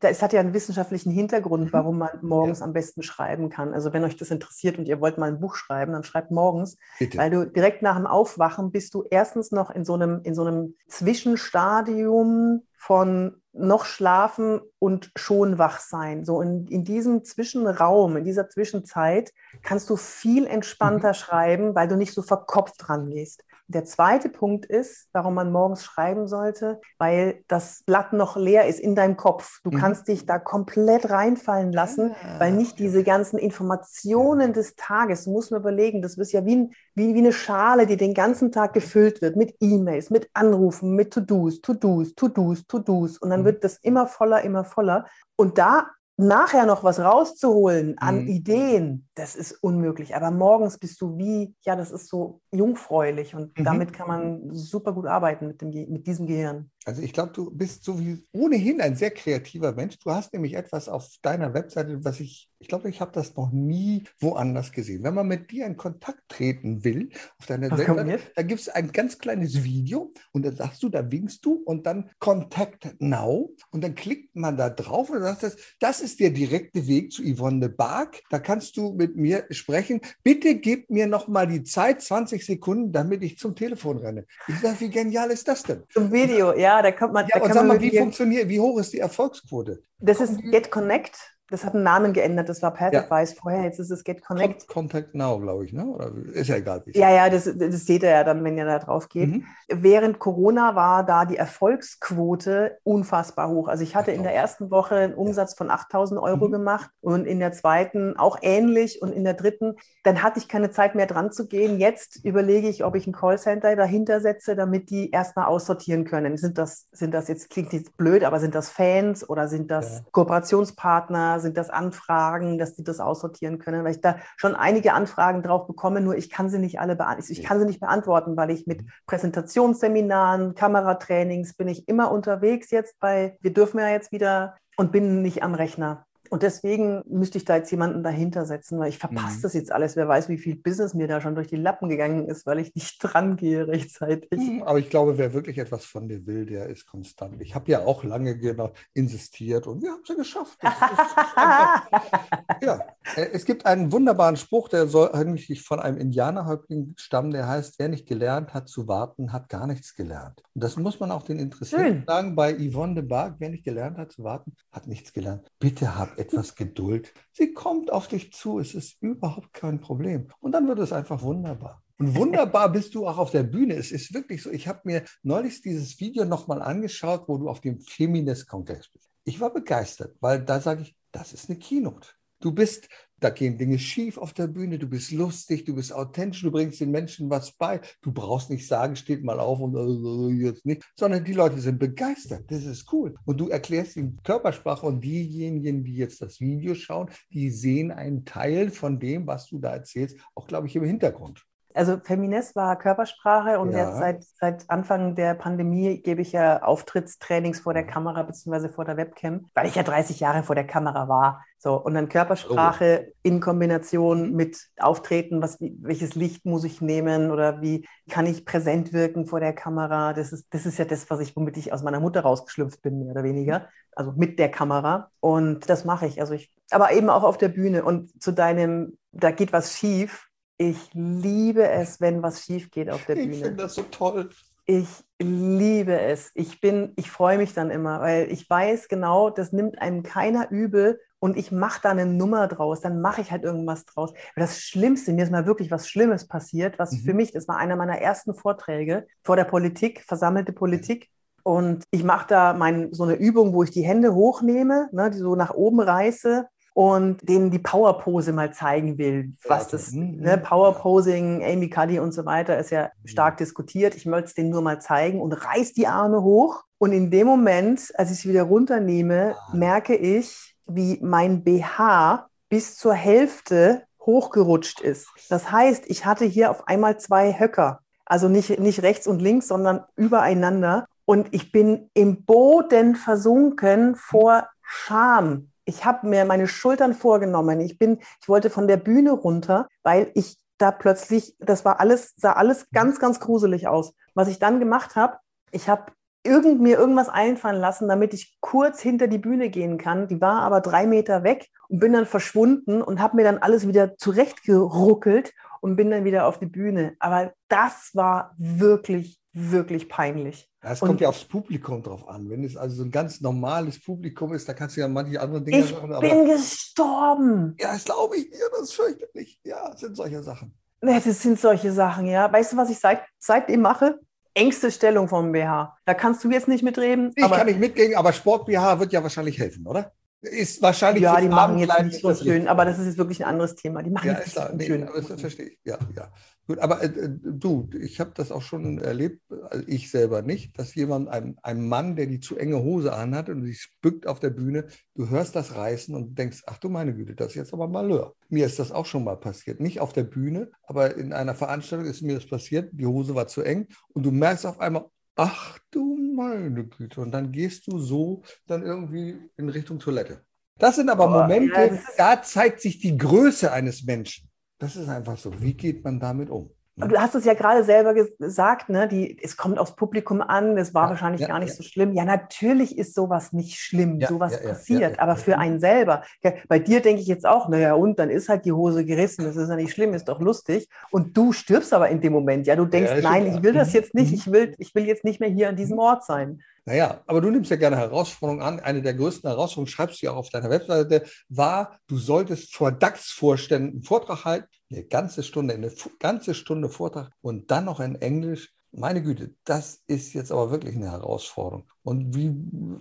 Es hat ja einen wissenschaftlichen Hintergrund, mhm. warum man morgens ja. am besten schreiben kann. Also wenn euch das interessiert und ihr wollt mal ein Buch schreiben, dann schreibt morgens, Bitte. weil du direkt nach dem Aufwachen bist du erstens noch in so einem, in so einem Zwischenstadium von noch schlafen und schon wach sein. So in, in diesem Zwischenraum, in dieser Zwischenzeit kannst du viel entspannter mhm. schreiben, weil du nicht so verkopft dran gehst. Der zweite Punkt ist, warum man morgens schreiben sollte, weil das Blatt noch leer ist in deinem Kopf. Du mhm. kannst dich da komplett reinfallen lassen, ah, weil nicht diese ganzen Informationen des Tages, du musst mir überlegen, das ist ja wie, ein, wie, wie eine Schale, die den ganzen Tag gefüllt wird mit E-Mails, mit Anrufen, mit To-Dos, To-Dos, To-Dos, To-Dos. Und dann mhm. wird das immer voller, immer voller. Und da nachher noch was rauszuholen an mhm. Ideen, das ist unmöglich. Aber morgens bist du wie, ja, das ist so jungfräulich und mhm. damit kann man super gut arbeiten mit, dem, mit diesem Gehirn. Also ich glaube, du bist so wie ohnehin ein sehr kreativer Mensch. Du hast nämlich etwas auf deiner Webseite, was ich, ich glaube, ich habe das noch nie woanders gesehen. Wenn man mit dir in Kontakt treten will, auf deiner Ach, Webseite, da gibt es ein ganz kleines Video und dann sagst du, da winkst du und dann Contact Now und dann klickt man da drauf und dann sagst du, das ist der direkte Weg zu Yvonne de Barg. Da kannst du mit mir sprechen. Bitte gib mir noch mal die Zeit, 20 Sekunden, damit ich zum Telefon renne. Ich sage, wie genial ist das denn? Zum Video, ja ja, da kommt man. Ja, da und sag mal, wie funktioniert, wie hoch ist die Erfolgsquote? Das ist Get Connect. Das hat einen Namen geändert. Das war Pathwise ja. vorher. Jetzt ist es Get Connect. Contact Now, glaube ich, ne? Oder ist ja egal. Ja, ja, das, das seht ihr ja dann, wenn ihr da drauf geht. Mhm. Während Corona war da die Erfolgsquote unfassbar hoch. Also ich hatte in der ersten Woche einen Umsatz von 8000 Euro mhm. gemacht und in der zweiten auch ähnlich und in der dritten, dann hatte ich keine Zeit mehr dran zu gehen. Jetzt überlege ich, ob ich ein Callcenter dahinter setze, damit die erstmal aussortieren können. Sind das, sind das jetzt, klingt jetzt blöd, aber sind das Fans oder sind das ja. Kooperationspartner? Sind das Anfragen, dass die das aussortieren können, weil ich da schon einige Anfragen drauf bekomme, nur ich kann sie nicht alle beantworten. Ich kann sie nicht beantworten, weil ich mit mhm. Präsentationsseminaren, Kameratrainings bin ich immer unterwegs jetzt bei, wir dürfen ja jetzt wieder und bin nicht am Rechner. Und deswegen müsste ich da jetzt jemanden dahinter setzen, weil ich verpasse mhm. das jetzt alles. Wer weiß, wie viel Business mir da schon durch die Lappen gegangen ist, weil ich nicht dran gehe rechtzeitig. Mhm, aber ich glaube, wer wirklich etwas von dir will, der ist konstant. Ich habe ja auch lange genau insistiert und wir haben es ja geschafft. ja, äh, es gibt einen wunderbaren Spruch, der soll eigentlich von einem Indianerhäuptling stammen, der heißt, wer nicht gelernt hat zu warten, hat gar nichts gelernt. Und das muss man auch den Interessierten Schön. sagen, bei Yvonne de Barg, wer nicht gelernt hat zu warten, hat nichts gelernt. Bitte hab etwas Geduld. Sie kommt auf dich zu. Es ist überhaupt kein Problem. Und dann wird es einfach wunderbar. Und wunderbar bist du auch auf der Bühne. Es ist wirklich so. Ich habe mir neulich dieses Video nochmal angeschaut, wo du auf dem Feminist-Kongress bist. Ich war begeistert, weil da sage ich, das ist eine Keynote. Du bist, da gehen Dinge schief auf der Bühne, du bist lustig, du bist authentisch, du bringst den Menschen was bei. Du brauchst nicht sagen, steht mal auf und äh, jetzt nicht, sondern die Leute sind begeistert. Das ist cool. Und du erklärst ihnen Körpersprache und diejenigen, die jetzt das Video schauen, die sehen einen Teil von dem, was du da erzählst, auch, glaube ich, im Hintergrund. Also Feminist war Körpersprache und ja. jetzt seit, seit Anfang der Pandemie gebe ich ja Auftrittstrainings vor der Kamera bzw. vor der Webcam, weil ich ja 30 Jahre vor der Kamera war. So, und dann Körpersprache oh. in Kombination mit Auftreten, was, welches Licht muss ich nehmen oder wie kann ich präsent wirken vor der Kamera. Das ist, das ist ja das, was ich, womit ich aus meiner Mutter rausgeschlüpft bin, mehr oder weniger. Also mit der Kamera. Und das mache ich. Also ich, aber eben auch auf der Bühne. Und zu deinem, da geht was schief, ich liebe es, wenn was schief geht auf der Bühne. Ich finde das so toll. Ich liebe es. Ich bin, ich freue mich dann immer, weil ich weiß genau, das nimmt einem keiner übel und ich mache da eine Nummer draus, dann mache ich halt irgendwas draus. Weil das Schlimmste, mir ist mal wirklich was Schlimmes passiert, was mhm. für mich, das war einer meiner ersten Vorträge vor der Politik, versammelte Politik. Und ich mache da mein, so eine Übung, wo ich die Hände hochnehme, ne, die so nach oben reiße und denen die Powerpose mal zeigen will, was das mhm, ne, mhm. Powerposing, Amy Cuddy und so weiter ist ja mhm. stark diskutiert. Ich möchte es denen nur mal zeigen und reiß die Arme hoch. Und in dem Moment, als ich sie wieder runternehme, ah. merke ich, wie mein BH bis zur Hälfte hochgerutscht ist. Das heißt, ich hatte hier auf einmal zwei Höcker. Also nicht, nicht rechts und links, sondern übereinander. Und ich bin im Boden versunken vor Scham Ich habe mir meine Schultern vorgenommen. Ich bin, ich wollte von der Bühne runter, weil ich da plötzlich, das war alles, sah alles ganz, ganz gruselig aus. Was ich dann gemacht habe, ich habe irgend, mir irgendwas einfallen lassen, damit ich kurz hinter die Bühne gehen kann. Die war aber drei Meter weg und bin dann verschwunden und habe mir dann alles wieder zurechtgeruckelt und bin dann wieder auf die Bühne. Aber das war wirklich, wirklich peinlich. Es kommt ja aufs Publikum drauf an. Wenn es also so ein ganz normales Publikum ist, da kannst du ja manche andere Dinge ich machen. Ich bin gestorben. Ja, das glaube ich dir, das ist fürchterlich. Ja, das sind solche Sachen. Ja, das sind solche Sachen, ja. Weißt du, was ich seit, seitdem mache? Engste Stellung vom BH. Da kannst du jetzt nicht mitreden. Ich kann nicht mitgehen, aber Sport BH wird ja wahrscheinlich helfen, oder? Ist wahrscheinlich. Ja, die machen jetzt nicht so schön, aber das ist jetzt wirklich ein anderes Thema. Die machen ja, jetzt nicht so schön. Aber das verstehe ich. Ja, ja. Gut, aber äh, du, ich habe das auch schon erlebt, also ich selber nicht, dass jemand, ein, ein Mann, der die zu enge Hose anhat und sich bückt auf der Bühne, du hörst das reißen und denkst, ach du meine Güte, das ist jetzt aber Malheur. Mir ist das auch schon mal passiert. Nicht auf der Bühne, aber in einer Veranstaltung ist mir das passiert, die Hose war zu eng und du merkst auf einmal, ach du meine Güte, und dann gehst du so dann irgendwie in Richtung Toilette. Das sind aber Momente, ja, da zeigt sich die Größe eines Menschen. Das ist einfach so. Wie geht man damit um? Du hast es ja gerade selber gesagt, ne? Die, es kommt aufs Publikum an, es war ja, wahrscheinlich ja, gar nicht ja. so schlimm. Ja, natürlich ist sowas nicht schlimm, sowas passiert, aber für einen selber. Bei dir denke ich jetzt auch, naja, und dann ist halt die Hose gerissen, das ist ja nicht schlimm, ist doch lustig. Und du stirbst aber in dem Moment, ja, du denkst, nein, ich will das mhm. jetzt nicht, mhm. ich will, ich will jetzt nicht mehr hier an diesem Ort sein. Naja, aber du nimmst ja gerne Herausforderungen an. Eine der größten Herausforderungen, schreibst du ja auch auf deiner Webseite, war, du solltest vor DAX-Vorständen einen Vortrag halten, eine ganze Stunde, eine ganze Stunde Vortrag und dann noch in Englisch meine Güte, das ist jetzt aber wirklich eine Herausforderung. Und wie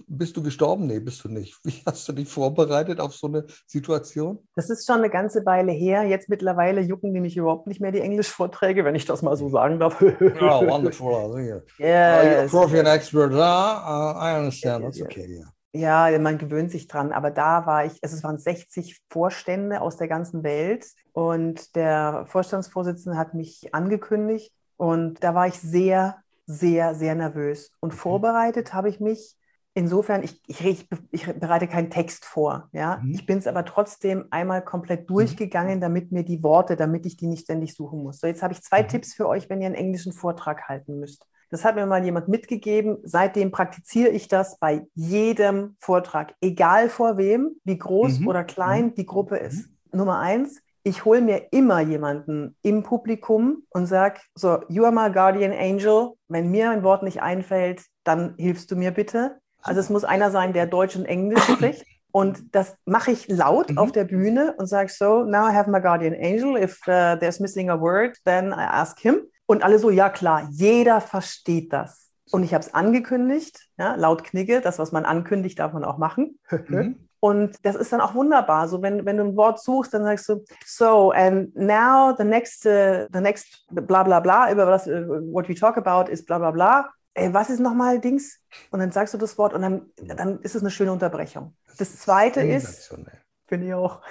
bist du gestorben? Nee, bist du nicht. Wie hast du dich vorbereitet auf so eine Situation? Das ist schon eine ganze Weile her. Jetzt mittlerweile jucken die mich überhaupt nicht mehr, die Englischvorträge, wenn ich das mal so sagen darf. oh, wonderful. Yeah. Yes. Uh, profi and expert. Uh, I understand. That's okay, yeah. Ja, man gewöhnt sich dran. Aber da war ich, also es waren 60 Vorstände aus der ganzen Welt und der Vorstandsvorsitzende hat mich angekündigt und da war ich sehr, sehr, sehr nervös. Und vorbereitet habe ich mich insofern, ich, ich, ich, bereite keinen Text vor. Ja? Mhm. Ich bin es aber trotzdem einmal komplett durchgegangen, mhm. damit mir die Worte, damit ich die nicht ständig suchen muss. So, jetzt habe ich zwei mhm. Tipps für euch, wenn ihr einen englischen Vortrag halten müsst. Das hat mir mal jemand mitgegeben. Seitdem praktiziere ich das bei jedem Vortrag, egal vor wem, wie groß mhm. oder klein mhm. die Gruppe ist. Mhm. Nummer eins, ich hole mir immer jemanden im Publikum und sage, so, you are my guardian angel. Wenn mir ein Wort nicht einfällt, dann hilfst du mir bitte. Also es muss einer sein, der Deutsch und Englisch spricht. Und das mache ich laut mhm. auf der Bühne und sage so, now I have my guardian angel. If uh, there's missing a word, then I ask him. Und alle so, ja klar, jeder versteht das. Und ich habe es angekündigt, ja, laut Knigge, das, was man ankündigt, darf man auch machen. Mhm. Und das ist dann auch wunderbar. So, wenn, wenn du ein Wort suchst, dann sagst du, so, and now the next, uh, the next bla bla bla, über was, uh, what we talk about ist bla bla bla. Ey, was ist nochmal Dings? Und dann sagst du das Wort und dann, dann ist es eine schöne Unterbrechung. Das zweite ist, finde ich auch.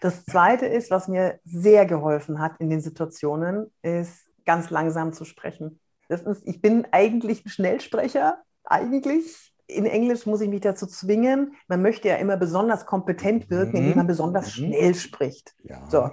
Das zweite ist, was mir sehr geholfen hat in den Situationen, ist ganz langsam zu sprechen. Das ist, ich bin eigentlich ein Schnellsprecher, eigentlich in Englisch muss ich mich dazu zwingen, man möchte ja immer besonders kompetent wirken, indem man mhm. besonders mhm. schnell spricht. Ja. So.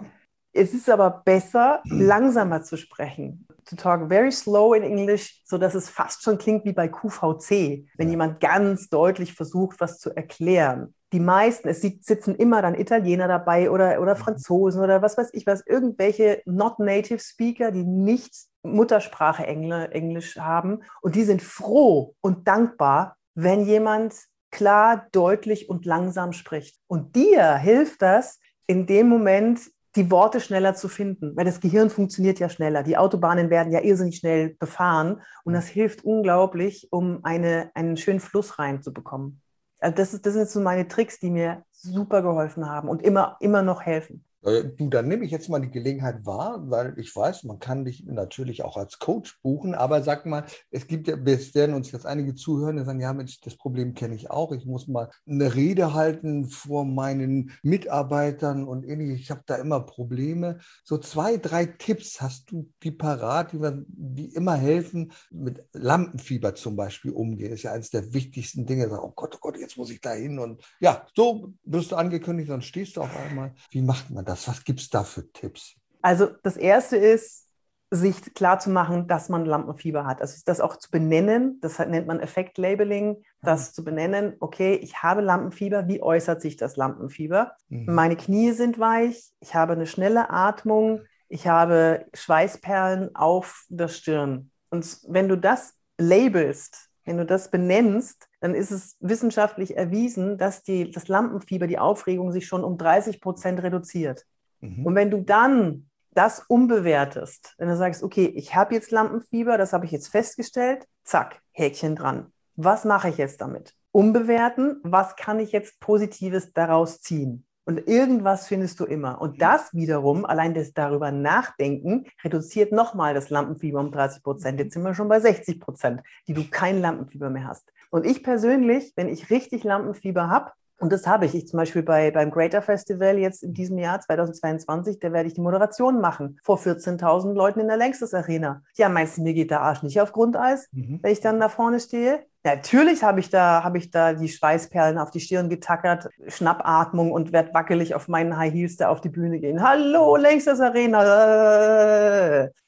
Es ist aber besser, langsamer zu sprechen. To talk very slow in English, sodass es fast schon klingt wie bei QVC, wenn ja. jemand ganz deutlich versucht, was zu erklären. Die meisten, es sitzen immer dann Italiener dabei oder, oder mhm. Franzosen oder was weiß ich was, irgendwelche not native Speaker, die nicht Muttersprache Englisch haben und die sind froh und dankbar, wenn jemand klar, deutlich und langsam spricht. Und dir hilft das, in dem Moment die Worte schneller zu finden, weil das Gehirn funktioniert ja schneller. Die Autobahnen werden ja irrsinnig schnell befahren und das hilft unglaublich, um eine, einen schönen Fluss reinzubekommen. Also das, ist, das sind so meine Tricks, die mir super geholfen haben und immer, immer noch helfen. Äh, du, dann nehme ich jetzt mal die Gelegenheit wahr, weil ich weiß, man kann dich natürlich auch als Coach buchen, aber sag mal, es gibt ja, es werden uns jetzt einige zuhören, die sagen, ja Mensch, das Problem kenne ich auch, ich muss mal eine Rede halten vor meinen Mitarbeitern und ähnliches, ich habe da immer Probleme. So zwei, drei Tipps hast du die parat, die, die immer helfen, mit Lampenfieber zum Beispiel umgehen, das ist ja eines der wichtigsten Dinge, oh Gott, oh Gott, jetzt muss ich da hin und ja, so wirst du angekündigt, dann stehst du auf einmal. Wie macht man das? Das? Was gibt es da für Tipps? Also das Erste ist, sich klar zu machen, dass man Lampenfieber hat. Also das auch zu benennen, das nennt man Effektlabeling, das mhm. zu benennen, okay, ich habe Lampenfieber, wie äußert sich das Lampenfieber? Mhm. Meine Knie sind weich, ich habe eine schnelle Atmung, ich habe Schweißperlen auf der Stirn. Und wenn du das labelst, wenn du das benennst, dann ist es wissenschaftlich erwiesen, dass die, das Lampenfieber, die Aufregung sich schon um 30 Prozent reduziert. Mhm. Und wenn du dann das umbewertest, wenn du sagst, okay, ich habe jetzt Lampenfieber, das habe ich jetzt festgestellt, zack, Häkchen dran. Was mache ich jetzt damit? Umbewerten, was kann ich jetzt Positives daraus ziehen? Und irgendwas findest du immer. Und das wiederum, allein das darüber nachdenken, reduziert nochmal das Lampenfieber um 30 Prozent. Jetzt sind wir schon bei 60 Prozent, die du kein Lampenfieber mehr hast. Und ich persönlich, wenn ich richtig Lampenfieber habe, und das habe ich. Ich zum Beispiel bei, beim Greater Festival jetzt in diesem Jahr 2022, da werde ich die Moderation machen vor 14.000 Leuten in der Längstes Arena. Ja, meinst du, mir geht der Arsch nicht auf Grundeis, mhm. wenn ich dann da vorne stehe? Natürlich habe ich da, habe ich da die Schweißperlen auf die Stirn getackert, Schnappatmung und werde wackelig auf meinen High Heels da auf die Bühne gehen. Hallo, Längstes Arena.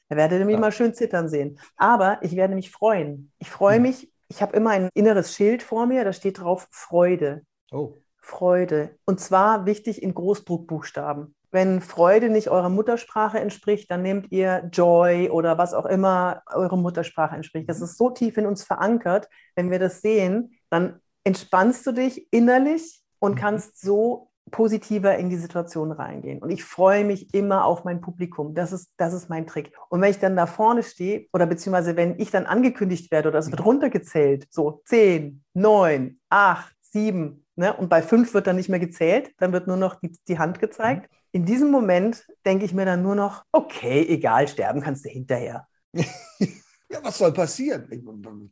Da werdet ihr mich ja. mal schön zittern sehen. Aber ich werde mich freuen. Ich freue mhm. mich. Ich habe immer ein inneres Schild vor mir, da steht drauf Freude. Oh. Freude. Und zwar wichtig in Großdruckbuchstaben. Wenn Freude nicht eurer Muttersprache entspricht, dann nehmt ihr Joy oder was auch immer eure Muttersprache entspricht. Das ist so tief in uns verankert. Wenn wir das sehen, dann entspannst du dich innerlich und mhm. kannst so positiver in die Situation reingehen. Und ich freue mich immer auf mein Publikum. Das ist, das ist mein Trick. Und wenn ich dann da vorne stehe, oder beziehungsweise wenn ich dann angekündigt werde oder es wird runtergezählt, so 10, 9, 8, 7, Ne? Und bei fünf wird dann nicht mehr gezählt, dann wird nur noch die, die Hand gezeigt. Mhm. In diesem Moment denke ich mir dann nur noch, okay, egal, sterben kannst du hinterher. ja, was soll passieren?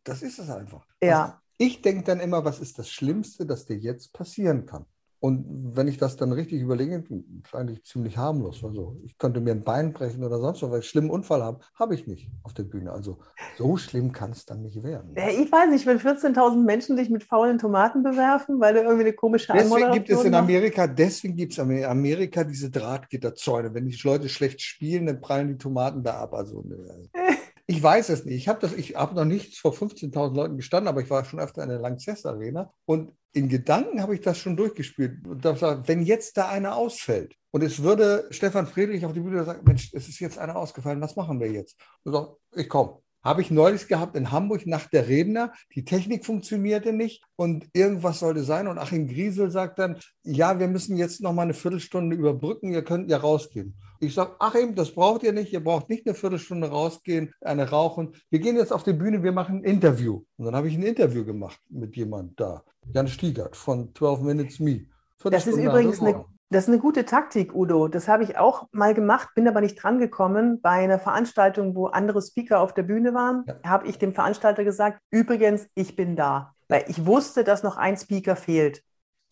Das ist es einfach. Ja. Also ich denke dann immer, was ist das Schlimmste, das dir jetzt passieren kann? Und wenn ich das dann richtig überlege, ist eigentlich ziemlich harmlos. Also ich könnte mir ein Bein brechen oder sonst was, weil ich einen schlimmen Unfall habe. Habe ich nicht auf der Bühne. Also so schlimm kann es dann nicht werden. Ich weiß nicht, wenn 14.000 Menschen dich mit faulen Tomaten bewerfen, weil du irgendwie eine komische Deswegen gibt es in Amerika, deswegen gibt es in Amerika diese Drahtgitterzäune. Wenn die Leute schlecht spielen, dann prallen die Tomaten da ab. Also ne. Ich weiß es nicht. Ich habe hab noch nicht vor 15.000 Leuten gestanden, aber ich war schon öfter in der Lanxess Arena und in Gedanken habe ich das schon durchgespielt. Und da, wenn jetzt da einer ausfällt und es würde Stefan Friedrich auf die Bühne sagen, Mensch, es ist jetzt einer ausgefallen, was machen wir jetzt? Und so, ich komme. Habe ich neulich gehabt in Hamburg nach der Redner. Die Technik funktionierte nicht und irgendwas sollte sein. Und Achim Griesel sagt dann, ja, wir müssen jetzt noch mal eine Viertelstunde überbrücken, ihr könnt ja rausgehen. Ich sage, Achim, das braucht ihr nicht, ihr braucht nicht eine Viertelstunde rausgehen, eine rauchen. Wir gehen jetzt auf die Bühne, wir machen ein Interview. Und dann habe ich ein Interview gemacht mit jemand da, Jan Stiegert von 12 Minutes Me. Das ist übrigens eine, das ist eine gute Taktik, Udo. Das habe ich auch mal gemacht, bin aber nicht drangekommen. Bei einer Veranstaltung, wo andere Speaker auf der Bühne waren, ja. habe ich dem Veranstalter gesagt, übrigens, ich bin da. Weil ich wusste, dass noch ein Speaker fehlt.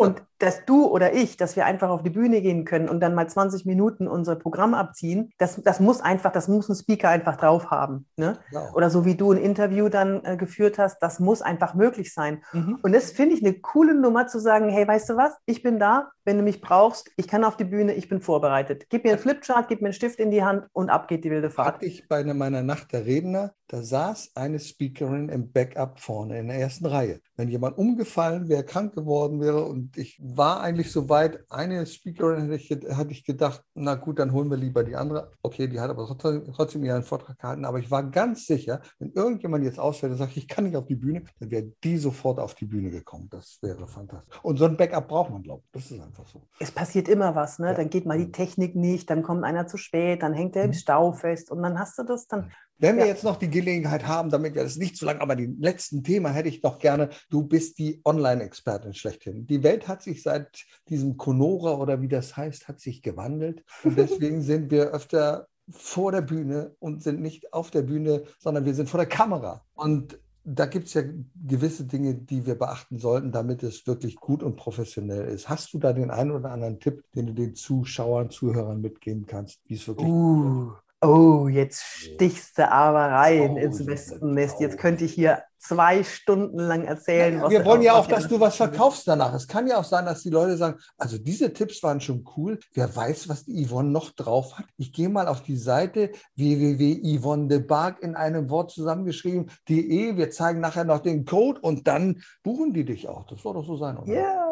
Und dass du oder ich, dass wir einfach auf die Bühne gehen können und dann mal 20 Minuten unser Programm abziehen, das, das muss einfach, das muss ein Speaker einfach drauf haben. Ne? Ja. Oder so wie du ein Interview dann äh, geführt hast, das muss einfach möglich sein. Mhm. Und das finde ich eine coole Nummer zu sagen, hey, weißt du was, ich bin da, wenn du mich brauchst, ich kann auf die Bühne, ich bin vorbereitet. Gib mir einen Flipchart, gib mir einen Stift in die Hand und ab geht die wilde Fahrt. Hatte ich bei meiner Nacht der Redner, da saß eine Speakerin im Backup vorne in der ersten Reihe. Wenn jemand umgefallen wäre, krank geworden wäre und ich war eigentlich so weit, eine Speakerin hatte ich, hatte ich gedacht, na gut, dann holen wir lieber die andere. Okay, die hat aber trotzdem, trotzdem ihren Vortrag gehalten, aber ich war ganz sicher, wenn irgendjemand jetzt ausfällt und sagt, ich kann nicht auf die Bühne, dann wäre die sofort auf die Bühne gekommen. Das wäre fantastisch. Und so ein Backup braucht man, glaube ich. Das ist einfach so. Es passiert immer was, ne? Ja. Dann geht mal die Technik nicht, dann kommt einer zu spät, dann hängt er im mhm. Stau fest und dann hast du das, dann wenn wir ja. jetzt noch die Gelegenheit haben, damit wir das nicht zu lang, aber die letzten Thema hätte ich doch gerne. Du bist die Online-Expertin schlechthin. Die Welt hat sich seit diesem Conora oder wie das heißt, hat sich gewandelt. Und deswegen sind wir öfter vor der Bühne und sind nicht auf der Bühne, sondern wir sind vor der Kamera. Und da gibt es ja gewisse Dinge, die wir beachten sollten, damit es wirklich gut und professionell ist. Hast du da den einen oder anderen Tipp, den du den Zuschauern, Zuhörern mitgeben kannst, wie es wirklich uh, Oh, jetzt stichst du aber rein oh, ins Wespennest. Jetzt könnte ich hier zwei Stunden lang erzählen. Ja, wir wollen ja auch, dass du was verkaufst danach. Es kann ja auch sein, dass die Leute sagen, also diese Tipps waren schon cool. Wer weiß, was die Yvonne noch drauf hat. Ich gehe mal auf die Seite www.yvonnedebark in einem Wort zusammengeschrieben.de. Wir zeigen nachher noch den Code und dann buchen die dich auch. Das soll doch so sein, oder? Ja.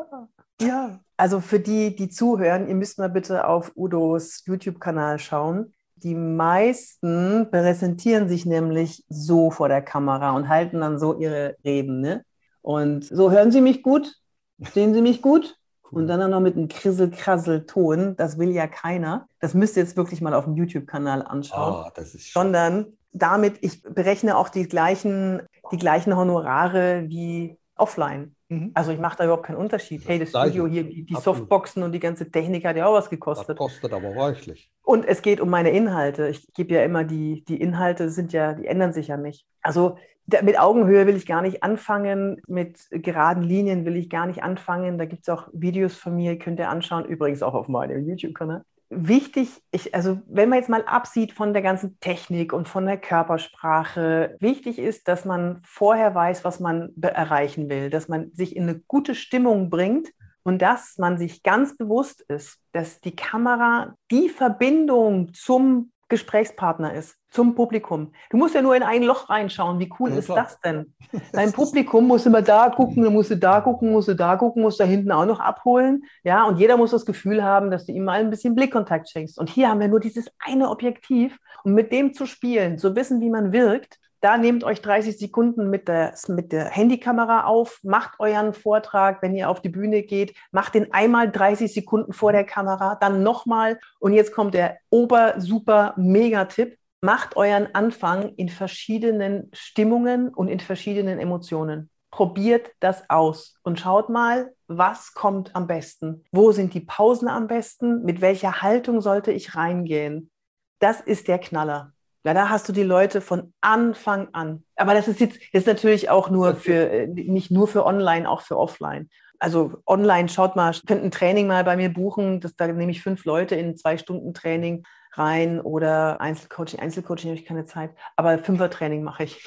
Ja, also für die, die zuhören, ihr müsst mal bitte auf Udos YouTube-Kanal schauen. Die meisten präsentieren sich nämlich so vor der Kamera und halten dann so ihre Reden. Ne? Und so hören Sie mich gut, sehen Sie mich gut. Und dann noch mit einem Krissel-Krassel-Ton. Das will ja keiner. Das müsst ihr jetzt wirklich mal auf dem YouTube-Kanal anschauen. Oh, das ist Sondern damit, ich berechne auch die gleichen, die gleichen Honorare wie offline. Mhm. Also ich mache da überhaupt keinen Unterschied. Das hey, das Studio hier, die, die Softboxen und die ganze Technik hat ja auch was gekostet. Das kostet aber reichlich. Und es geht um meine Inhalte. Ich gebe ja immer die, die Inhalte sind ja, die ändern sich ja nicht. Also mit Augenhöhe will ich gar nicht anfangen, mit geraden Linien will ich gar nicht anfangen. Da gibt es auch Videos von mir, könnt ihr anschauen, übrigens auch auf meinem YouTube-Kanal wichtig, ich, also wenn man jetzt mal absieht von der ganzen Technik und von der Körpersprache, wichtig ist, dass man vorher weiß, was man erreichen will, dass man sich in eine gute Stimmung bringt und dass man sich ganz bewusst ist, dass die Kamera die Verbindung zum Gesprächspartner ist, zum Publikum. Du musst ja nur in ein Loch reinschauen. Wie cool ja, ist klar. das denn? Dein Publikum muss immer da gucken, dann musst du da gucken, musst du da gucken, musst da hinten auch noch abholen. Ja, und jeder muss das Gefühl haben, dass du ihm mal ein bisschen Blickkontakt schenkst. Und hier haben wir nur dieses eine Objektiv. Und mit dem zu spielen, zu wissen, wie man wirkt, da nehmt euch 30 Sekunden mit der, mit der Handykamera auf, macht euren Vortrag, wenn ihr auf die Bühne geht, macht den einmal 30 Sekunden vor der Kamera, dann nochmal. Und jetzt kommt der ober, super, mega Tipp. Macht euren Anfang in verschiedenen Stimmungen und in verschiedenen Emotionen. Probiert das aus und schaut mal, was kommt am besten. Wo sind die Pausen am besten? Mit welcher Haltung sollte ich reingehen? Das ist der Knaller. Ja, da hast du die Leute von Anfang an. Aber das ist jetzt ist natürlich auch nur für, äh, nicht nur für online, auch für offline. Also online, schaut mal, könnt ein Training mal bei mir buchen. Das, da nehme ich fünf Leute in zwei Stunden Training rein oder Einzelcoaching. Einzelcoaching habe ich keine Zeit, aber Fünfer-Training mache ich.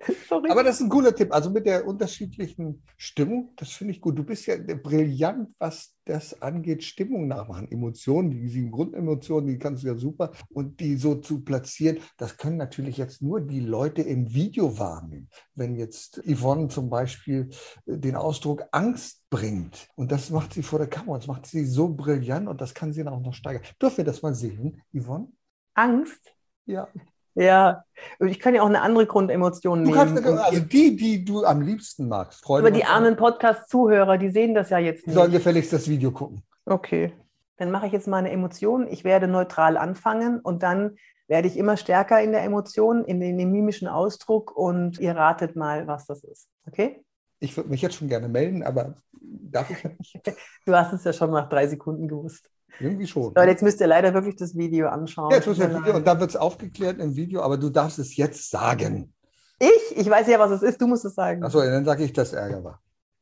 Sorry. Aber das ist ein cooler Tipp. Also mit der unterschiedlichen Stimmung, das finde ich gut. Du bist ja brillant, was das angeht, Stimmung nachmachen, Emotionen, die sieben Grundemotionen, die kannst du ja super. Und die so zu platzieren, das können natürlich jetzt nur die Leute im Video wahrnehmen. Wenn jetzt Yvonne zum Beispiel den Ausdruck Angst bringt und das macht sie vor der Kamera, das macht sie so brillant und das kann sie dann auch noch steigern. Dürfen wir das mal sehen, Yvonne? Angst? Ja. Ja, ich kann ja auch eine andere Grundemotion du nehmen. Kannst, also die, die du am liebsten magst. Freude Aber die armen Podcast-Zuhörer, die sehen das ja jetzt nicht. Die sollen gefälligst das Video gucken. Okay. Dann mache ich jetzt meine Emotionen. Ich werde neutral anfangen und dann werde ich immer stärker in der Emotion, in den, in den mimischen Ausdruck und ihr ratet mal, was das ist. Okay? Ich würde mich jetzt schon gerne melden, aber darf ich nicht. du hast es ja schon nach drei Sekunden gewusst. Irgendwie schon. Aber jetzt müsst ihr leider wirklich das Video anschauen. Ja, jetzt müssen wir Video und da wird es aufgeklärt im Video, aber du darfst es jetzt sagen. Ich? Ich weiß ja, was es ist, du musst es sagen. Achso, dann sage ich, dass Ärger war.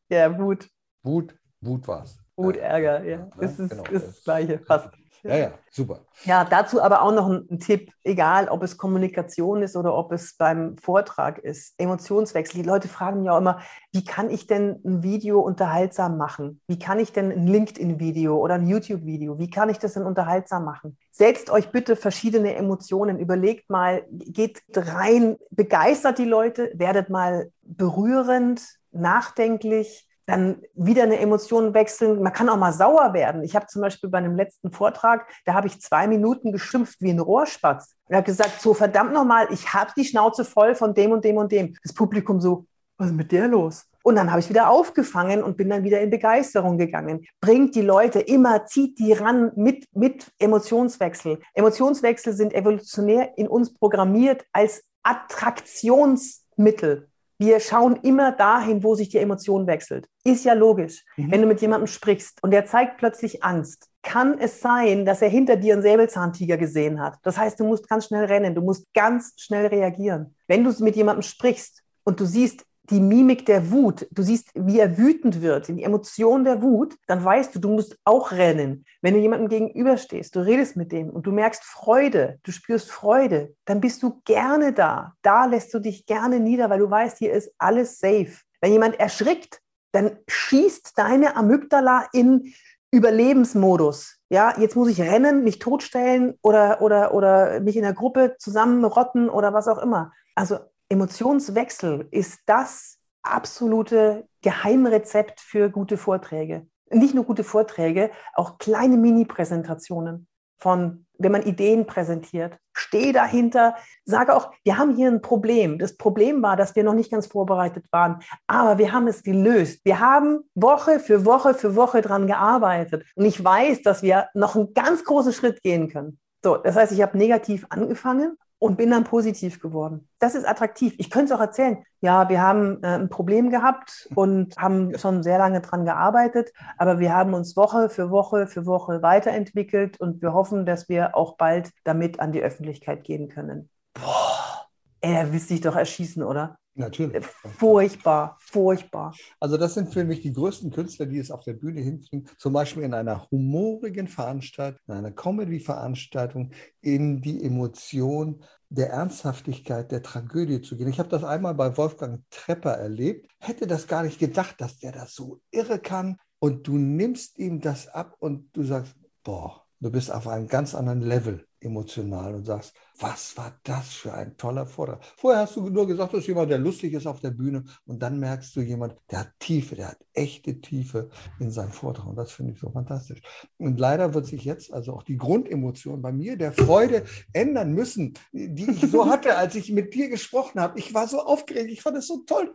Ja, Wut. Wut, Wut war es. Wut, Ärger, ja. ja das ist, genau. ist das Gleiche, fast. Ja, ja, super. Ja, dazu aber auch noch ein, ein, Tipp, egal ob es Kommunikation ist oder ob es beim Vortrag ist, Emotionswechsel. Die Leute fragen auch immer, wie kann ich denn ein Video unterhaltsam machen? Wie kann ich denn ein LinkedIn-Video oder ein YouTube-Video, wie kann ich das denn unterhaltsam machen? Setzt euch bitte verschiedene Emotionen, überlegt mal, geht rein, begeistert die Leute, werdet mal berührend, nachdenklich, dann wieder eine Emotion wechseln. Man kann auch mal sauer werden. Ich habe zum Beispiel bei einem letzten Vortrag, da habe ich zwei Minuten geschimpft wie ein Rohrspatz. Er hat gesagt, so verdammt nochmal, ich habe die Schnauze voll von dem und dem und dem. Das Publikum so, was ist mit der los? Und dann habe ich wieder aufgefangen und bin dann wieder in Begeisterung gegangen. Bringt die Leute immer, zieht die ran mit, mit Emotionswechsel. Emotionswechsel sind evolutionär in uns programmiert als Attraktionsmittel. Wir schauen immer dahin, wo sich die Emotion wechselt. Ist ja logisch. Mhm. Wenn du mit jemandem sprichst und der zeigt plötzlich Angst, kann es sein, dass er hinter dir einen Säbelzahntiger gesehen hat. Das heißt, du musst ganz schnell rennen, du musst ganz schnell reagieren. Wenn du mit jemandem sprichst und du siehst, die Mimik der Wut, du siehst, wie er wütend wird, die Emotion der Wut, dann weißt du, du musst auch rennen. Wenn du jemandem gegenüberstehst, du redest mit dem und du merkst Freude, du spürst Freude, dann bist du gerne da. Da lässt du dich gerne nieder, weil du weißt, hier ist alles safe. Wenn jemand erschrickt, dann schießt deine Amygdala in Überlebensmodus. Ja, jetzt muss ich rennen, mich totstellen oder, oder, oder mich in der Gruppe zusammenrotten oder was auch immer. Also Emotionswechsel ist das absolute Geheimrezept für gute Vorträge. Nicht nur gute Vorträge, auch kleine Mini-Präsentationen von, wenn man Ideen präsentiert. Steh dahinter, sage auch, wir haben hier ein Problem. Das Problem war, dass wir noch nicht ganz vorbereitet waren, aber wir haben es gelöst. Wir haben Woche für Woche für Woche dran gearbeitet. Und ich weiß, dass wir noch einen ganz großen Schritt gehen können. So, das heißt, ich habe negativ angefangen und bin dann positiv geworden. Das ist attraktiv. Ich könnte es auch erzählen. Ja, wir haben äh, ein Problem gehabt und haben schon sehr lange dran gearbeitet, aber wir haben uns Woche für Woche für Woche weiterentwickelt und wir hoffen, dass wir auch bald damit an die Öffentlichkeit gehen können. Boah, er will sich doch erschießen, oder? Natürlich. Furchtbar, furchtbar. Also das sind für mich die größten Künstler, die es auf der Bühne hinkriegen, zum Beispiel in einer humorigen Veranstaltung, in einer Comedy-Veranstaltung, in die Emotion der Ernsthaftigkeit der Tragödie zu gehen. Ich habe das einmal bei Wolfgang Trepper erlebt, hätte das gar nicht gedacht, dass der das so irre kann und du nimmst ihm das ab und du sagst, boah, du bist auf einem ganz anderen Level emotional und sagst, was war das für ein toller Vortrag. Vorher hast du nur gesagt, das ist jemand, der lustig ist auf der Bühne und dann merkst du jemand, der hat Tiefe, der hat echte Tiefe in seinem Vortrag und das finde ich so fantastisch. Und leider wird sich jetzt also auch die Grundemotion bei mir der Freude ändern müssen, die ich so hatte, als ich mit dir gesprochen habe. Ich war so aufgeregt, ich fand es so toll.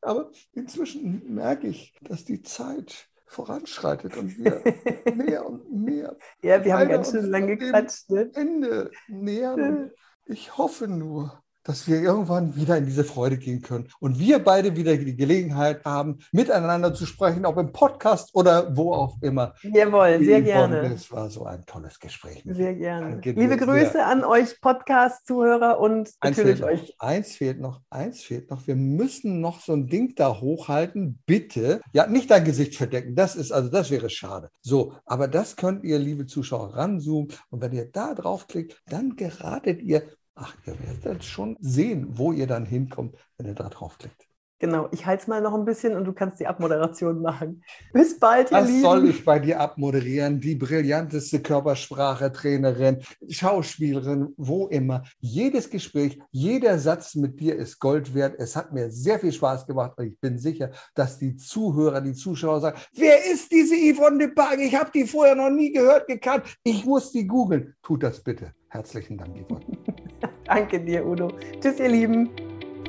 Aber inzwischen merke ich, dass die Zeit voranschreitet und wir mehr und mehr. Ja, wir haben ganz schön lange gequatscht. Ne? Ende nähern. ich hoffe nur, dass wir irgendwann wieder in diese Freude gehen können und wir beide wieder die Gelegenheit haben, miteinander zu sprechen, ob im Podcast oder wo auch immer. Jawohl, sehr gerne. Es war so ein tolles Gespräch. Sehr gerne. Liebe Grüße sehr. an euch Podcast-Zuhörer und natürlich euch. Eins fehlt noch, eins fehlt noch. Wir müssen noch so ein Ding da hochhalten, bitte. Ja, nicht dein Gesicht verdecken. Das ist, also das wäre schade. So, aber das könnt ihr, liebe Zuschauer, ranzoomen. Und wenn ihr da draufklickt, dann geratet ihr ach, ihr werdet schon sehen, wo ihr dann hinkommt, wenn ihr da draufklickt. Genau, ich halte es mal noch ein bisschen und du kannst die Abmoderation machen. Bis bald, ihr Was Lieben. soll ich bei dir abmoderieren? Die brillanteste Körpersprache-Trainerin, Schauspielerin, wo immer. Jedes Gespräch, jeder Satz mit dir ist Gold wert. Es hat mir sehr viel Spaß gemacht und ich bin sicher, dass die Zuhörer, die Zuschauer sagen, wer ist diese Yvonne de Barg? Ich habe die vorher noch nie gehört, gekannt. Ich muss die googeln. Tut das bitte. Herzlichen Dank, Yvonne. Danke dir, Udo. Tschüss, ihr Lieben.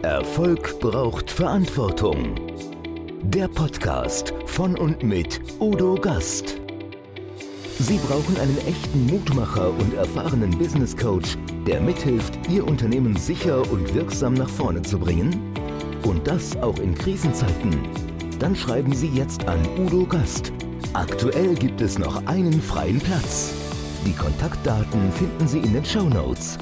Erfolg braucht Verantwortung. Der Podcast von und mit Udo Gast. Sie brauchen einen echten Mutmacher und erfahrenen Business Coach, der mithilft, Ihr Unternehmen sicher und wirksam nach vorne zu bringen? Und das auch in Krisenzeiten? Dann schreiben Sie jetzt an Udo Gast. Aktuell gibt es noch einen freien Platz. Die Kontaktdaten finden Sie in den Show Notes.